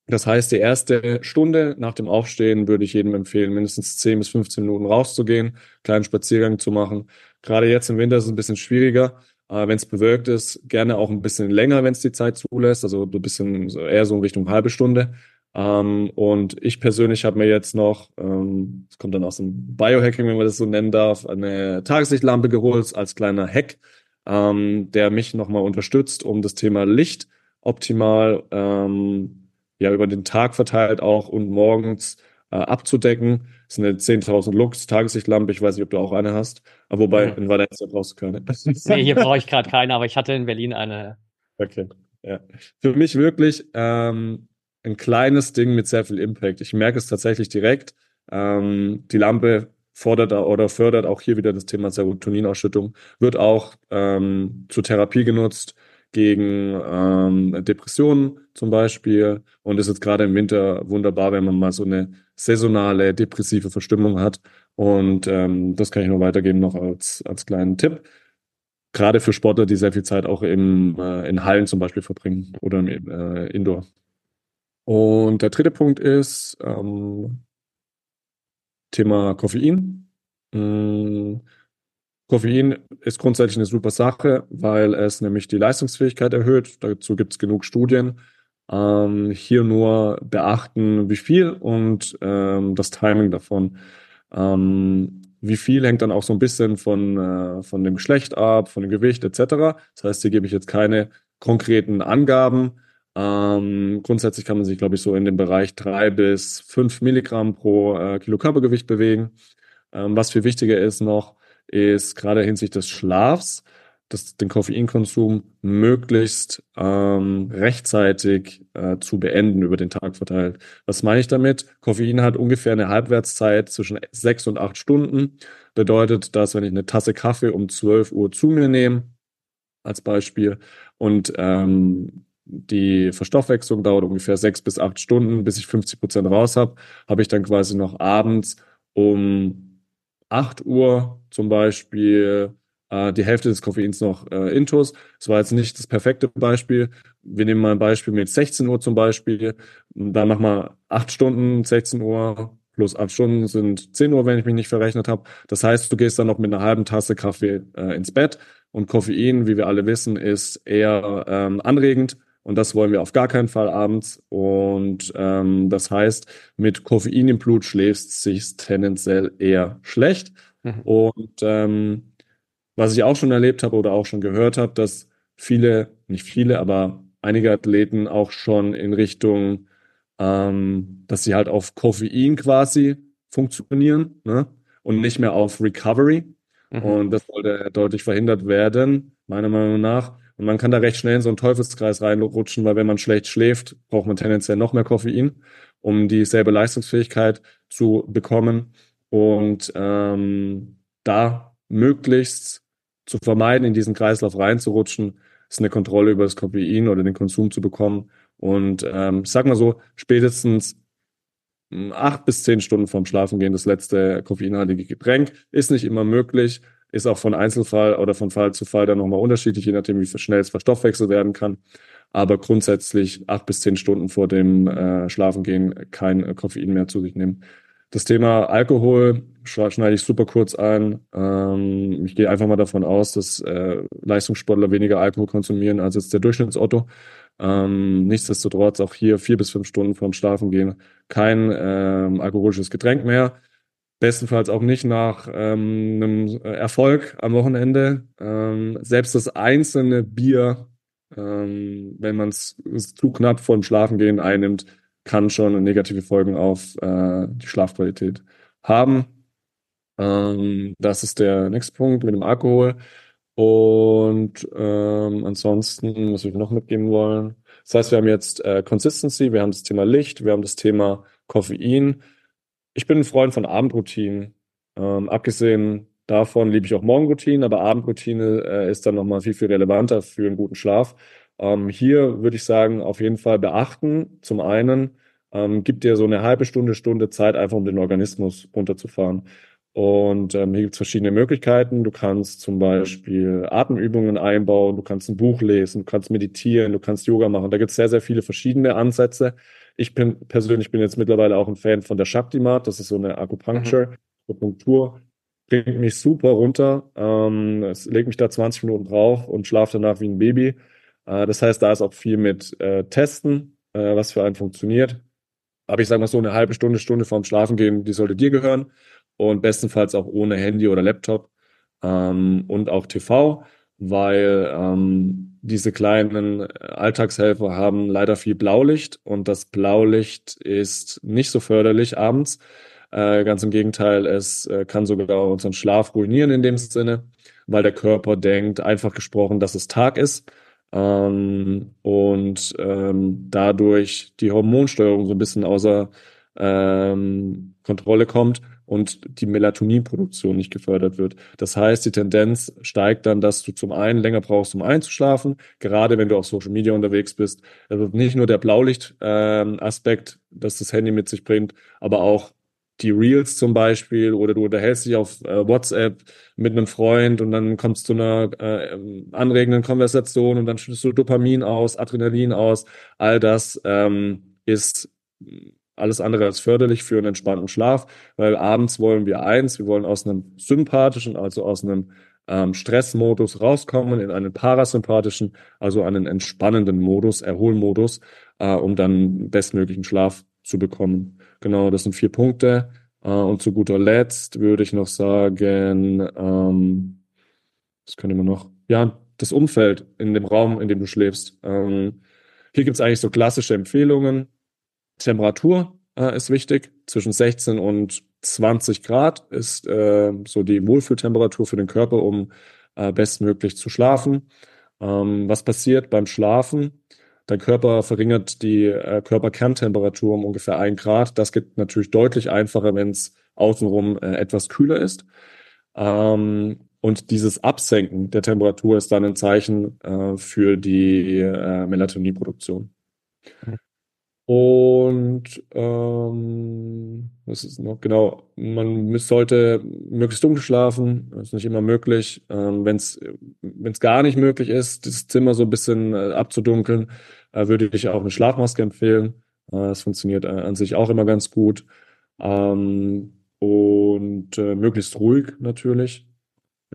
das heißt, die erste Stunde nach dem Aufstehen würde ich jedem empfehlen, mindestens 10 bis 15 Minuten rauszugehen, kleinen Spaziergang zu machen. Gerade jetzt im Winter ist es ein bisschen schwieriger. Äh, wenn es bewölkt ist, gerne auch ein bisschen länger, wenn es die Zeit zulässt, also ein bisschen eher so in Richtung halbe Stunde. Ähm, und ich persönlich habe mir jetzt noch, ähm, kommt dann aus dem Biohacking, wenn man das so nennen darf, eine Tageslichtlampe geholt als kleiner Hack, ähm, der mich nochmal unterstützt, um das Thema Licht optimal ähm, ja über den Tag verteilt auch und morgens äh, abzudecken. Das ist eine 10.000 Lux Tageslichtlampe. Ich weiß nicht, ob du auch eine hast. Aber wobei, mhm. in Valencia brauchst du keine. nee, hier brauche ich gerade keine, aber ich hatte in Berlin eine. Okay, ja. Für mich wirklich ähm, ein kleines Ding mit sehr viel Impact. Ich merke es tatsächlich direkt. Ähm, die Lampe fordert oder fördert auch hier wieder das Thema Serotoninausschüttung, wird auch ähm, zur Therapie genutzt gegen ähm, Depressionen zum Beispiel und ist jetzt gerade im Winter wunderbar, wenn man mal so eine saisonale depressive Verstimmung hat. Und ähm, das kann ich nur weitergeben noch als, als kleinen Tipp. Gerade für Sportler, die sehr viel Zeit auch im, äh, in Hallen zum Beispiel verbringen oder im äh, Indoor. Und der dritte Punkt ist ähm, Thema Koffein. Ähm, Koffein ist grundsätzlich eine super Sache, weil es nämlich die Leistungsfähigkeit erhöht. Dazu gibt es genug Studien. Ähm, hier nur beachten, wie viel und ähm, das Timing davon. Ähm, wie viel hängt dann auch so ein bisschen von, äh, von dem Geschlecht ab, von dem Gewicht etc. Das heißt, hier gebe ich jetzt keine konkreten Angaben. Ähm, grundsätzlich kann man sich, glaube ich, so in dem Bereich drei bis fünf Milligramm pro äh, Kilo Körpergewicht bewegen. Ähm, was viel wichtiger ist noch, ist gerade hinsichtlich des Schlafs, das, den Koffeinkonsum möglichst ähm, rechtzeitig äh, zu beenden über den Tag verteilt. Was meine ich damit? Koffein hat ungefähr eine Halbwertszeit zwischen sechs und acht Stunden. Bedeutet, dass wenn ich eine Tasse Kaffee um 12 Uhr zu mir nehme, als Beispiel, und ähm, die Verstoffwechslung dauert ungefähr sechs bis acht Stunden, bis ich 50 Prozent raus habe, habe ich dann quasi noch abends um 8 Uhr zum Beispiel äh, die Hälfte des Koffeins noch äh, Intus. Das war jetzt nicht das perfekte Beispiel. Wir nehmen mal ein Beispiel mit 16 Uhr zum Beispiel. Dann mach mal 8 Stunden, 16 Uhr plus 8 Stunden sind 10 Uhr, wenn ich mich nicht verrechnet habe. Das heißt, du gehst dann noch mit einer halben Tasse Kaffee äh, ins Bett. Und Koffein, wie wir alle wissen, ist eher ähm, anregend. Und das wollen wir auf gar keinen Fall abends. Und ähm, das heißt, mit Koffein im Blut schläfst sich tendenziell eher schlecht. Mhm. Und ähm, was ich auch schon erlebt habe oder auch schon gehört habe, dass viele, nicht viele, aber einige Athleten auch schon in Richtung, ähm, dass sie halt auf Koffein quasi funktionieren ne? und nicht mehr auf Recovery. Mhm. Und das sollte deutlich verhindert werden, meiner Meinung nach. Und man kann da recht schnell in so einen Teufelskreis reinrutschen, weil wenn man schlecht schläft, braucht man tendenziell noch mehr Koffein, um dieselbe Leistungsfähigkeit zu bekommen. Und ähm, da möglichst zu vermeiden, in diesen Kreislauf reinzurutschen, ist eine Kontrolle über das Koffein oder den Konsum zu bekommen. Und ähm, sag mal so, spätestens hm, acht bis zehn Stunden vorm Schlafengehen das letzte koffeinhaltige Getränk ist nicht immer möglich, ist auch von Einzelfall oder von Fall zu Fall dann nochmal unterschiedlich, je nachdem, wie schnell es verstoffwechselt werden kann. Aber grundsätzlich acht bis zehn Stunden vor dem äh, Schlafengehen kein Koffein mehr zu sich nehmen. Das Thema Alkohol schneide ich super kurz ein. Ähm, ich gehe einfach mal davon aus, dass äh, Leistungssportler weniger Alkohol konsumieren als jetzt der Durchschnittsotto. Ähm, nichtsdestotrotz auch hier vier bis fünf Stunden vorm Schlafen gehen kein ähm, alkoholisches Getränk mehr. Bestenfalls auch nicht nach ähm, einem Erfolg am Wochenende. Ähm, selbst das einzelne Bier, ähm, wenn man es zu knapp vor dem Schlafengehen einnimmt, kann schon negative Folgen auf äh, die Schlafqualität haben. Ähm, das ist der nächste Punkt mit dem Alkohol. Und ähm, ansonsten, was wir noch mitgeben wollen. Das heißt, wir haben jetzt äh, Consistency, wir haben das Thema Licht, wir haben das Thema Koffein. Ich bin ein Freund von Abendroutinen. Ähm, abgesehen davon liebe ich auch Morgenroutinen, aber Abendroutine äh, ist dann nochmal viel, viel relevanter für einen guten Schlaf. Ähm, hier würde ich sagen, auf jeden Fall beachten. Zum einen, ähm, gibt dir so eine halbe Stunde, Stunde Zeit, einfach um den Organismus runterzufahren. Und ähm, hier gibt es verschiedene Möglichkeiten. Du kannst zum Beispiel Atemübungen einbauen, du kannst ein Buch lesen, du kannst meditieren, du kannst Yoga machen. Da gibt es sehr, sehr viele verschiedene Ansätze. Ich bin persönlich bin jetzt mittlerweile auch ein Fan von der Shakti-Mat. Das ist so eine Acupuncture, mhm. Akupunktur. Bringt mich super runter. Ähm, es legt mich da 20 Minuten drauf und schlafe danach wie ein Baby. Äh, das heißt, da ist auch viel mit äh, Testen, äh, was für einen funktioniert. Aber ich sage mal so eine halbe Stunde, Stunde vorm Schlafen gehen, die sollte dir gehören und bestenfalls auch ohne Handy oder Laptop ähm, und auch TV, weil ähm, diese kleinen Alltagshelfer haben leider viel Blaulicht und das Blaulicht ist nicht so förderlich abends. Äh, ganz im Gegenteil, es äh, kann sogar unseren Schlaf ruinieren in dem Sinne, weil der Körper denkt, einfach gesprochen, dass es Tag ist ähm, und ähm, dadurch die Hormonsteuerung so ein bisschen außer ähm, Kontrolle kommt und die Melatoninproduktion nicht gefördert wird. Das heißt, die Tendenz steigt dann, dass du zum einen länger brauchst, um einzuschlafen, gerade wenn du auf Social Media unterwegs bist. Also nicht nur der Blaulicht-Aspekt, ähm, dass das Handy mit sich bringt, aber auch die Reels zum Beispiel oder du unterhältst dich auf äh, WhatsApp mit einem Freund und dann kommst du zu einer äh, anregenden Konversation und dann schüttest du Dopamin aus, Adrenalin aus. All das ähm, ist alles andere als förderlich für einen entspannten Schlaf, weil abends wollen wir eins, wir wollen aus einem sympathischen, also aus einem ähm, Stressmodus rauskommen in einen parasympathischen, also einen entspannenden Modus, Erholmodus, äh, um dann bestmöglichen Schlaf zu bekommen. Genau, das sind vier Punkte. Äh, und zu guter Letzt würde ich noch sagen, ähm, was könnte man noch? Ja, das Umfeld in dem Raum, in dem du schläfst. Ähm, hier gibt es eigentlich so klassische Empfehlungen. Temperatur äh, ist wichtig. Zwischen 16 und 20 Grad ist äh, so die Wohlfühltemperatur für den Körper, um äh, bestmöglich zu schlafen. Ähm, was passiert beim Schlafen? Dein Körper verringert die äh, Körperkerntemperatur um ungefähr ein Grad. Das geht natürlich deutlich einfacher, wenn es außenrum äh, etwas kühler ist. Ähm, und dieses Absenken der Temperatur ist dann ein Zeichen äh, für die äh, Melatoninproduktion. Mhm. Und ähm, was ist noch genau? Man sollte möglichst dunkel schlafen. Das ist nicht immer möglich. Ähm, Wenn es gar nicht möglich ist, das Zimmer so ein bisschen äh, abzudunkeln, würde ich auch eine Schlafmaske empfehlen. Äh, das funktioniert äh, an sich auch immer ganz gut. Ähm, und äh, möglichst ruhig natürlich.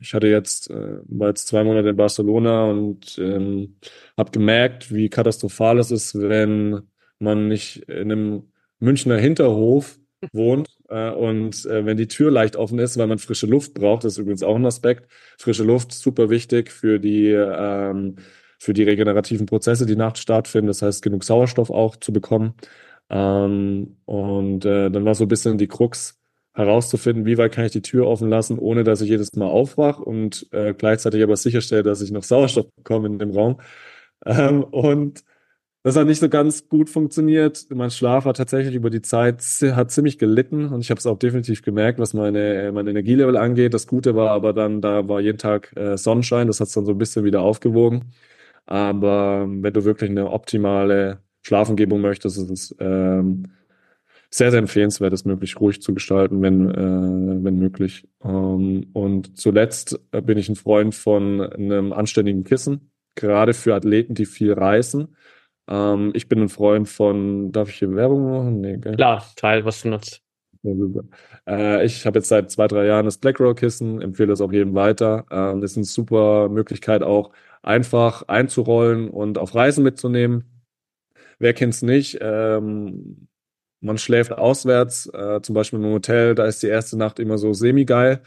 Ich hatte jetzt, äh, war jetzt zwei Monate in Barcelona und ähm, habe gemerkt, wie katastrophal es ist, wenn man nicht in einem Münchner Hinterhof wohnt äh, und äh, wenn die Tür leicht offen ist, weil man frische Luft braucht, das ist übrigens auch ein Aspekt. Frische Luft super wichtig für die ähm, für die regenerativen Prozesse, die nachts stattfinden. Das heißt, genug Sauerstoff auch zu bekommen. Ähm, und äh, dann war so ein bisschen die Krux herauszufinden, wie weit kann ich die Tür offen lassen, ohne dass ich jedes Mal aufwache und äh, gleichzeitig aber sicherstelle, dass ich noch Sauerstoff bekomme in dem Raum. Ähm, und das hat nicht so ganz gut funktioniert. Mein Schlaf hat tatsächlich über die Zeit hat ziemlich gelitten und ich habe es auch definitiv gemerkt, was meine mein Energielevel angeht. Das Gute war aber dann, da war jeden Tag äh, Sonnenschein, das hat es dann so ein bisschen wieder aufgewogen. Aber wenn du wirklich eine optimale Schlafumgebung möchtest, ist es ähm, sehr, sehr empfehlenswert, es möglichst ruhig zu gestalten, wenn, äh, wenn möglich. Ähm, und zuletzt bin ich ein Freund von einem anständigen Kissen, gerade für Athleten, die viel reisen ähm, ich bin ein Freund von, darf ich hier Werbung machen? Nee, gell? Klar, Teil, was du nutzt. Äh, ich habe jetzt seit zwei, drei Jahren das Blackroll-Kissen, empfehle das auch jedem weiter. Ähm, ist eine super Möglichkeit, auch einfach einzurollen und auf Reisen mitzunehmen. Wer kennt's nicht? Ähm, man schläft auswärts, äh, zum Beispiel im Hotel, da ist die erste Nacht immer so semi-geil.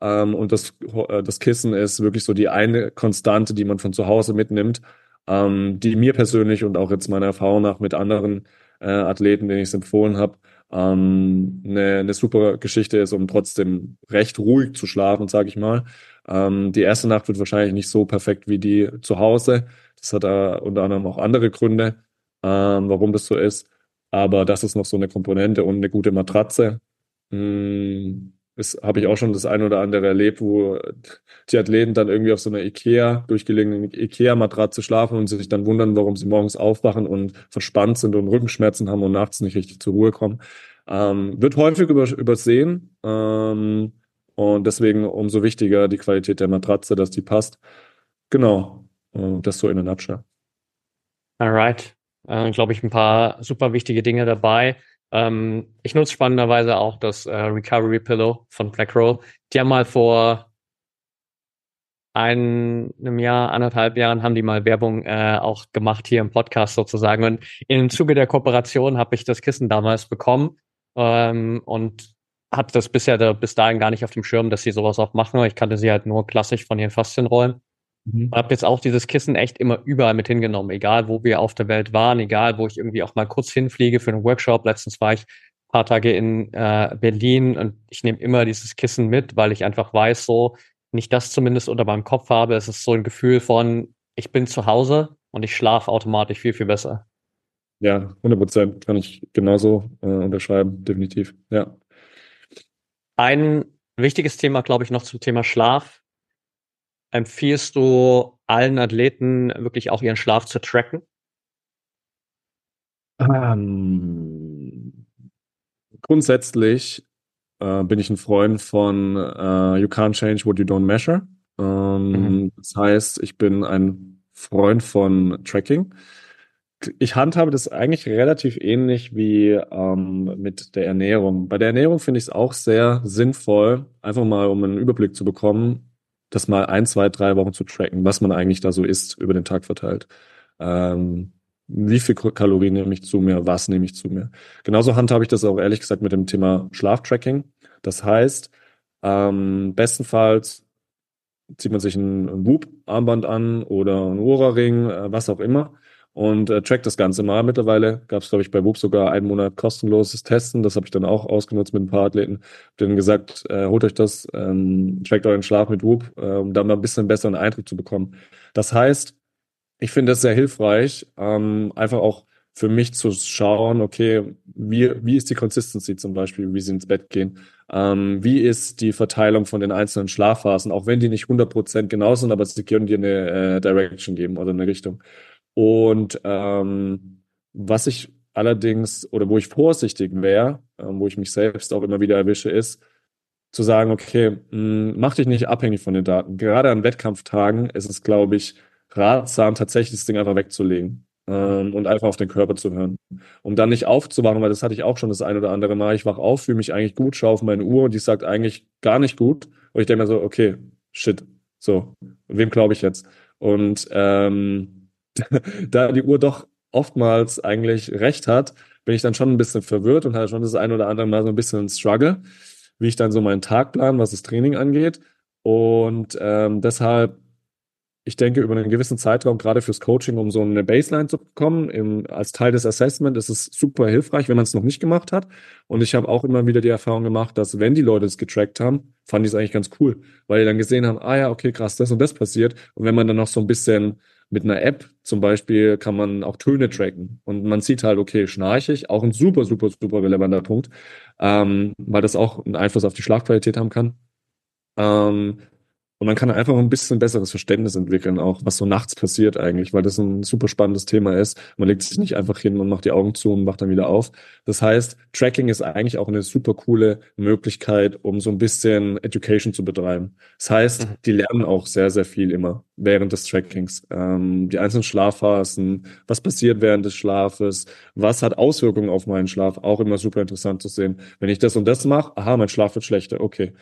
Ähm, und das, äh, das Kissen ist wirklich so die eine Konstante, die man von zu Hause mitnimmt, ähm, die mir persönlich und auch jetzt meiner Erfahrung nach mit anderen äh, Athleten, denen ich es empfohlen habe, ähm, eine, eine super Geschichte ist, um trotzdem recht ruhig zu schlafen, sage ich mal. Ähm, die erste Nacht wird wahrscheinlich nicht so perfekt wie die zu Hause. Das hat äh, unter anderem auch andere Gründe, ähm, warum das so ist. Aber das ist noch so eine Komponente und eine gute Matratze. Hm, das habe ich auch schon das ein oder andere erlebt, wo die Athleten dann irgendwie auf so einer Ikea, durchgelegenen Ikea-Matratze schlafen und sich dann wundern, warum sie morgens aufwachen und verspannt sind und Rückenschmerzen haben und nachts nicht richtig zur Ruhe kommen. Ähm, wird häufig über, übersehen. Ähm, und deswegen umso wichtiger die Qualität der Matratze, dass die passt. Genau. Und das so in der Nutshell. Alright. Äh, Glaube ich, ein paar super wichtige Dinge dabei. Ähm, ich nutze spannenderweise auch das äh, Recovery Pillow von BlackRoll. Die haben mal vor einem Jahr, anderthalb Jahren haben die mal Werbung äh, auch gemacht hier im Podcast sozusagen. Und im Zuge der Kooperation habe ich das Kissen damals bekommen ähm, und hatte das bisher da, bis dahin gar nicht auf dem Schirm, dass sie sowas auch machen. Ich kannte sie halt nur klassisch von ihren Faszienrollen. Mhm. Habe jetzt auch dieses Kissen echt immer überall mit hingenommen, egal wo wir auf der Welt waren, egal wo ich irgendwie auch mal kurz hinfliege für einen Workshop. Letztens war ich ein paar Tage in äh, Berlin und ich nehme immer dieses Kissen mit, weil ich einfach weiß, so nicht das zumindest unter meinem Kopf habe. Es ist so ein Gefühl von, ich bin zu Hause und ich schlafe automatisch viel, viel besser. Ja, 100 Prozent kann ich genauso äh, unterschreiben, definitiv. Ja. Ein wichtiges Thema, glaube ich, noch zum Thema Schlaf empfiehlst du allen Athleten wirklich auch ihren Schlaf zu tracken? Ähm, grundsätzlich äh, bin ich ein Freund von uh, You can't change what you don't measure. Ähm, mhm. Das heißt, ich bin ein Freund von Tracking. Ich handhabe das eigentlich relativ ähnlich wie ähm, mit der Ernährung. Bei der Ernährung finde ich es auch sehr sinnvoll, einfach mal um einen Überblick zu bekommen, das mal ein, zwei, drei Wochen zu tracken, was man eigentlich da so isst über den Tag verteilt. Ähm, wie viel Kalorien nehme ich zu mir, was nehme ich zu mir. Genauso handhabe ich das auch ehrlich gesagt mit dem Thema Schlaftracking. Das heißt, ähm, bestenfalls zieht man sich ein, Whoop-Armband an oder ein Ohrring, äh, was auch immer und äh, trackt das Ganze mal. Mittlerweile gab es, glaube ich, bei Whoop sogar einen Monat kostenloses Testen. Das habe ich dann auch ausgenutzt mit ein paar Athleten. Hab denen gesagt, äh, holt euch das, ähm, trackt euren Schlaf mit Whoop, äh, um da mal ein bisschen besseren Eindruck zu bekommen. Das heißt, ich finde das sehr hilfreich, ähm, einfach auch für mich zu schauen, okay, wie, wie ist die Consistency zum Beispiel, wie sie ins Bett gehen? Ähm, wie ist die Verteilung von den einzelnen Schlafphasen, auch wenn die nicht 100% genau sind, aber sie können dir eine äh, Direction geben oder eine Richtung. Und ähm, was ich allerdings oder wo ich vorsichtig wäre, äh, wo ich mich selbst auch immer wieder erwische, ist zu sagen, okay, mh, hm, mach dich nicht abhängig von den Daten. Gerade an Wettkampftagen ist es, glaube ich, ratsam, tatsächlich das Ding einfach wegzulegen ähm, und einfach auf den Körper zu hören. Um dann nicht aufzuwachen, weil das hatte ich auch schon das ein oder andere Mal. Ich wach auf, fühle mich eigentlich gut, schaue auf meine Uhr und die sagt eigentlich gar nicht gut. Und ich denke mir so, okay, shit, so, wem glaube ich jetzt? Und ähm, da die Uhr doch oftmals eigentlich recht hat, bin ich dann schon ein bisschen verwirrt und hatte schon das ein oder andere Mal so ein bisschen ein Struggle, wie ich dann so meinen Tag plan, was das Training angeht. Und ähm, deshalb ich denke, über einen gewissen Zeitraum, gerade fürs Coaching, um so eine Baseline zu bekommen, im, als Teil des Assessment ist es super hilfreich, wenn man es noch nicht gemacht hat. Und ich habe auch immer wieder die Erfahrung gemacht, dass wenn die Leute es getrackt haben, fand ich es eigentlich ganz cool, weil die dann gesehen haben, ah ja, okay, krass, das und das passiert. Und wenn man dann noch so ein bisschen mit einer App zum Beispiel kann man auch Töne tracken und man sieht halt, okay, schnarche ich, auch ein super, super, super relevanter Punkt, ähm, weil das auch einen Einfluss auf die Schlafqualität haben kann. Ähm, Und man kann einfach ein bisschen besseres Verständnis entwickeln, auch was so nachts passiert eigentlich, weil das ein super spannendes Thema ist. Man legt sich nicht einfach hin und macht die Augen zu und macht dann wieder auf. Das heißt, Tracking ist eigentlich auch eine super coole Möglichkeit, um so ein bisschen Education zu betreiben. Das heißt, mhm. die lernen auch sehr, sehr viel immer während des Trackings. Ähm, die einzelnen Schlafphasen, was passiert während des Schlafes, was hat Auswirkungen auf meinen Schlaf, auch immer super interessant zu sehen. Wenn ich das und das mache, aha, mein Schlaf wird schlechter, okay.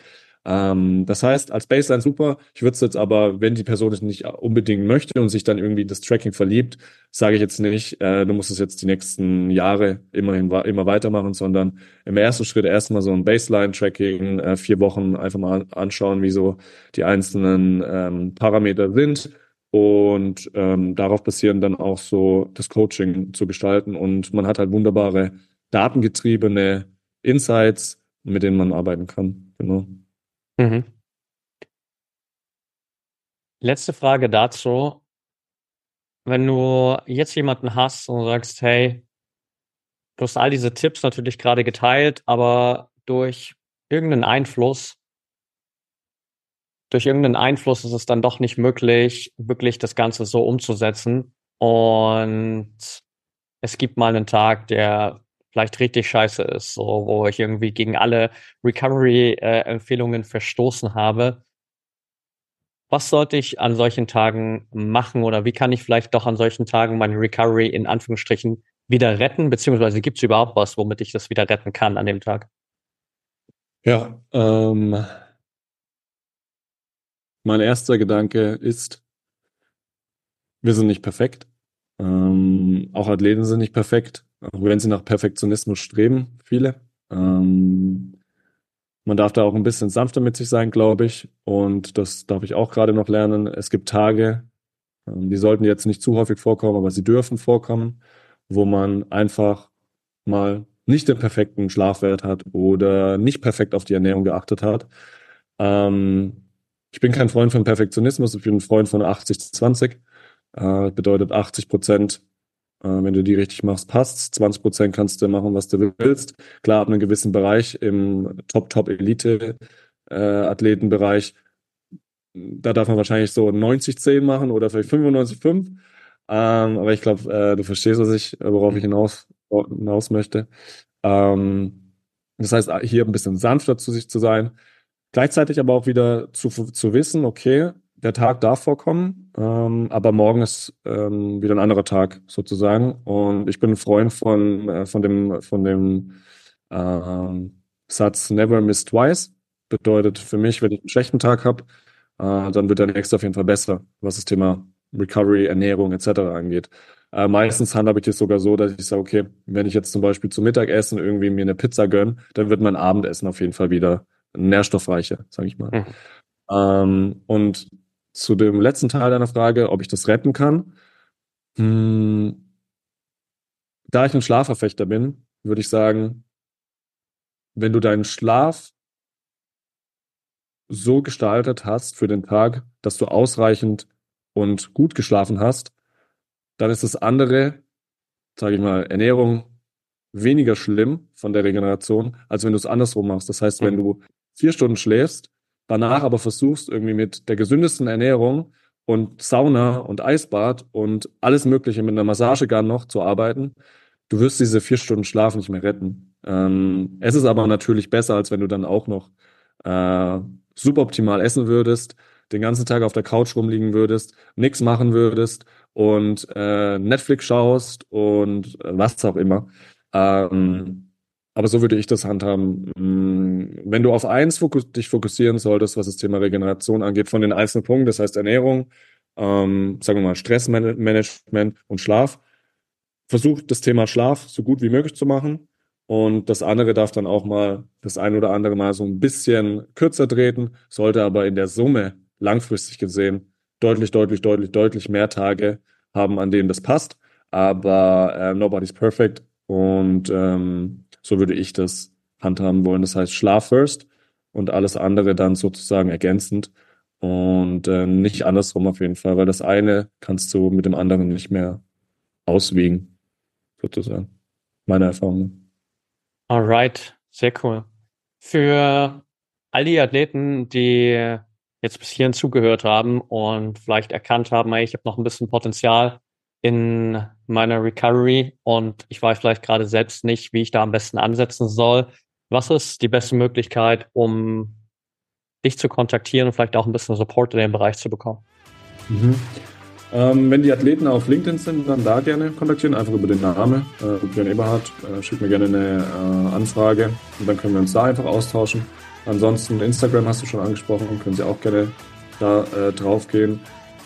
Ähm, das heißt, als Baseline super. Ich würde es jetzt aber, wenn die Person es nicht unbedingt möchte und sich dann irgendwie das Tracking verliebt, sage ich jetzt nicht, äh, du musst es jetzt die nächsten Jahre immerhin immer weitermachen, sondern im ersten Schritt erstmal so ein Baseline-Tracking, äh, vier Wochen einfach mal anschauen, wie so die einzelnen ähm, Parameter sind und ähm, darauf basieren dann auch so das Coaching zu gestalten und man hat halt wunderbare datengetriebene Insights, mit denen man arbeiten kann. Genau. Mhm. Letzte Frage dazu. Wenn du jetzt jemanden hast und sagst, hey, du hast all diese Tipps natürlich gerade geteilt, aber durch irgendeinen Einfluss, durch irgendeinen Einfluss ist es dann doch nicht möglich, wirklich das Ganze so umzusetzen. Und es gibt mal einen Tag, der vielleicht richtig scheiße ist, so, wo ich irgendwie gegen alle Recovery-Empfehlungen verstoßen habe. Was sollte ich an solchen Tagen machen oder wie kann ich vielleicht doch an solchen Tagen meine Recovery in Anführungsstrichen wieder retten, beziehungsweise gibt es überhaupt was, womit ich das wieder retten kann an dem Tag? Ja, ähm, mein erster Gedanke ist, wir sind nicht perfekt. Ähm, auch Athleten sind nicht perfekt auch wenn sie nach Perfektionismus streben, viele. Ähm, man darf da auch ein bisschen sanfter mit sich sein, glaube ich. Und das darf ich auch gerade noch lernen. Es gibt Tage, ähm, die sollten jetzt nicht zu häufig vorkommen, aber sie dürfen vorkommen, wo man einfach mal nicht den perfekten Schlafwert hat oder nicht perfekt auf die Ernährung geachtet hat. Ähm, ich bin kein Freund von Perfektionismus, ich bin ein Freund von 80-20. Äh, bedeutet 80 Prozent wenn du die richtig machst, passt. 20 Prozent kannst du machen, was du willst. Klar, ab einem gewissen Bereich im Top-Top-Elite-Athletenbereich, da darf man wahrscheinlich so 90-10 machen oder vielleicht 95-5. Ähm, aber ich glaube, äh, du verstehst, was ich, worauf ich hinaus, hinaus möchte. Ähm, das heißt, hier ein bisschen sanfter zu sich zu sein. Gleichzeitig aber auch wieder zu, zu wissen, okay, der Tag darf vorkommen, ähm, aber morgen ist ähm, wieder ein anderer Tag sozusagen. Und ich bin ein Freund von, äh, von dem, von dem ähm, Satz Never miss twice. Bedeutet für mich, wenn ich einen schlechten Tag habe, äh, dann wird der nächste auf jeden Fall besser, was das Thema Recovery, Ernährung etc. angeht. Äh, meistens handhabe ich es sogar so, dass ich sage, okay, wenn ich jetzt zum Beispiel zum Mittagessen irgendwie mir eine Pizza gönne, dann wird mein Abendessen auf jeden Fall wieder nährstoffreicher, sage ich mal. Mhm. Ähm, und zu dem letzten Teil deiner Frage, ob ich das retten kann. Hm, da ich ein Schlafverfechter bin, würde ich sagen, wenn du deinen Schlaf so gestaltet hast für den Tag, dass du ausreichend und gut geschlafen hast, dann ist das andere, sage ich mal, Ernährung weniger schlimm von der Regeneration, als wenn du es andersrum machst. Das heißt, wenn mhm. du vier Stunden schläfst, danach aber versuchst, irgendwie mit der gesündesten Ernährung und Sauna und Eisbad und alles Mögliche mit einer Massagegun noch zu arbeiten, du wirst diese vier Stunden Schlaf nicht mehr retten. Ähm, es ist aber natürlich besser, als wenn du dann auch noch äh, suboptimal essen würdest, den ganzen Tag auf der Couch rumliegen würdest, nichts machen würdest und äh, Netflix schaust und äh, was auch immer. Ähm, aber so würde ich das handhaben. Mm, wenn du auf eins fokus dich fokussieren solltest, was das Thema Regeneration angeht, von den einzelnen Punkten, das heißt Ernährung, ähm, sagen wir mal Stressmanagement und Schlaf, versuch das Thema Schlaf so gut wie möglich zu machen. Und das andere darf dann auch mal das ein oder andere Mal so ein bisschen kürzer treten, sollte aber in der Summe langfristig gesehen deutlich, deutlich, deutlich, deutlich mehr Tage haben, an denen das passt. Aber äh, nobody's perfect. Und ähm, so würde ich das handhaben wollen. Das heißt, Schlaf first und alles andere dann sozusagen ergänzend und äh, nicht andersrum auf jeden Fall, weil das eine kannst du mit dem anderen nicht mehr auswiegen, sozusagen. Meine Erfahrung. Alright, sehr cool. Für all die Athleten, die jetzt bis hierhin zugehört haben und vielleicht erkannt haben, ich habe noch ein bisschen Potenzial in meiner Recovery und ich weiß vielleicht gerade selbst nicht, wie ich da am besten ansetzen soll. Was ist die beste Möglichkeit, um dich zu kontaktieren und vielleicht auch ein bisschen Support in dem Bereich zu bekommen? Mhm. Ähm, wenn die Athleten auf LinkedIn sind, dann da gerne kontaktieren, einfach über den Namen. Äh, Björn Eberhardt, äh, schickt mir gerne eine äh, Anfrage und dann können wir uns da einfach austauschen. Ansonsten Instagram hast du schon angesprochen, können Sie auch gerne da äh, drauf gehen.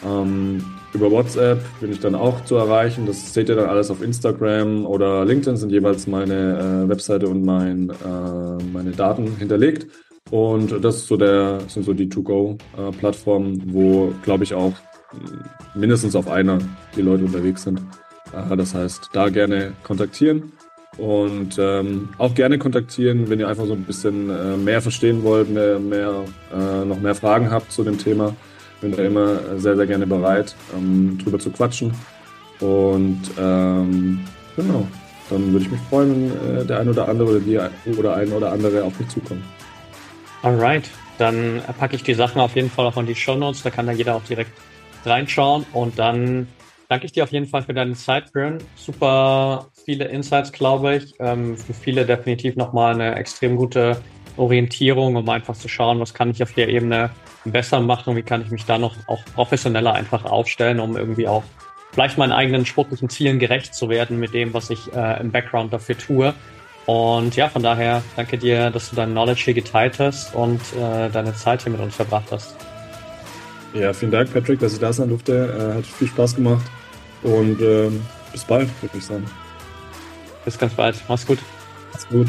Ähm, über WhatsApp bin ich dann auch zu erreichen. Das seht ihr dann alles auf Instagram oder LinkedIn sind jeweils meine äh, Webseite und mein, äh, meine Daten hinterlegt. Und das ist so der, sind so die To-Go-Plattformen, wo, glaube ich, auch mindestens auf einer die Leute unterwegs sind. Äh, das heißt, da gerne kontaktieren und ähm, auch gerne kontaktieren, wenn ihr einfach so ein bisschen äh, mehr verstehen wollt, mehr, mehr äh, noch mehr Fragen habt zu dem Thema. Bin da immer sehr, sehr gerne bereit, ähm, drüber zu quatschen. Und ähm, genau, dann würde ich mich freuen, wenn äh, der ein oder andere oder die oder ein oder andere auf mich zukommt. Alright, dann packe ich die Sachen auf jeden Fall auch in die Show Notes. Da kann da jeder auch direkt reinschauen und dann danke ich dir auf jeden Fall für deine Zeit, Björn. Super viele Insights, glaube ich. Ähm, für viele definitiv nochmal eine extrem gute Orientierung, um einfach zu schauen, was kann ich auf der Ebene besser machen, wie kann ich mich da noch auch professioneller einfach aufstellen, um irgendwie auch vielleicht meinen eigenen sportlichen Zielen gerecht zu werden mit dem, was ich äh, im Background dafür tue. Und ja, von daher danke dir, dass du dein Knowledge hier geteilt hast und äh, deine Zeit hier mit uns verbracht hast. Ja, vielen Dank, Patrick, dass ich da sein durfte. Äh, hat viel Spaß gemacht. Und ähm, bis bald, würde ich sagen. Bis ganz bald. Mach's gut. Mach's gut.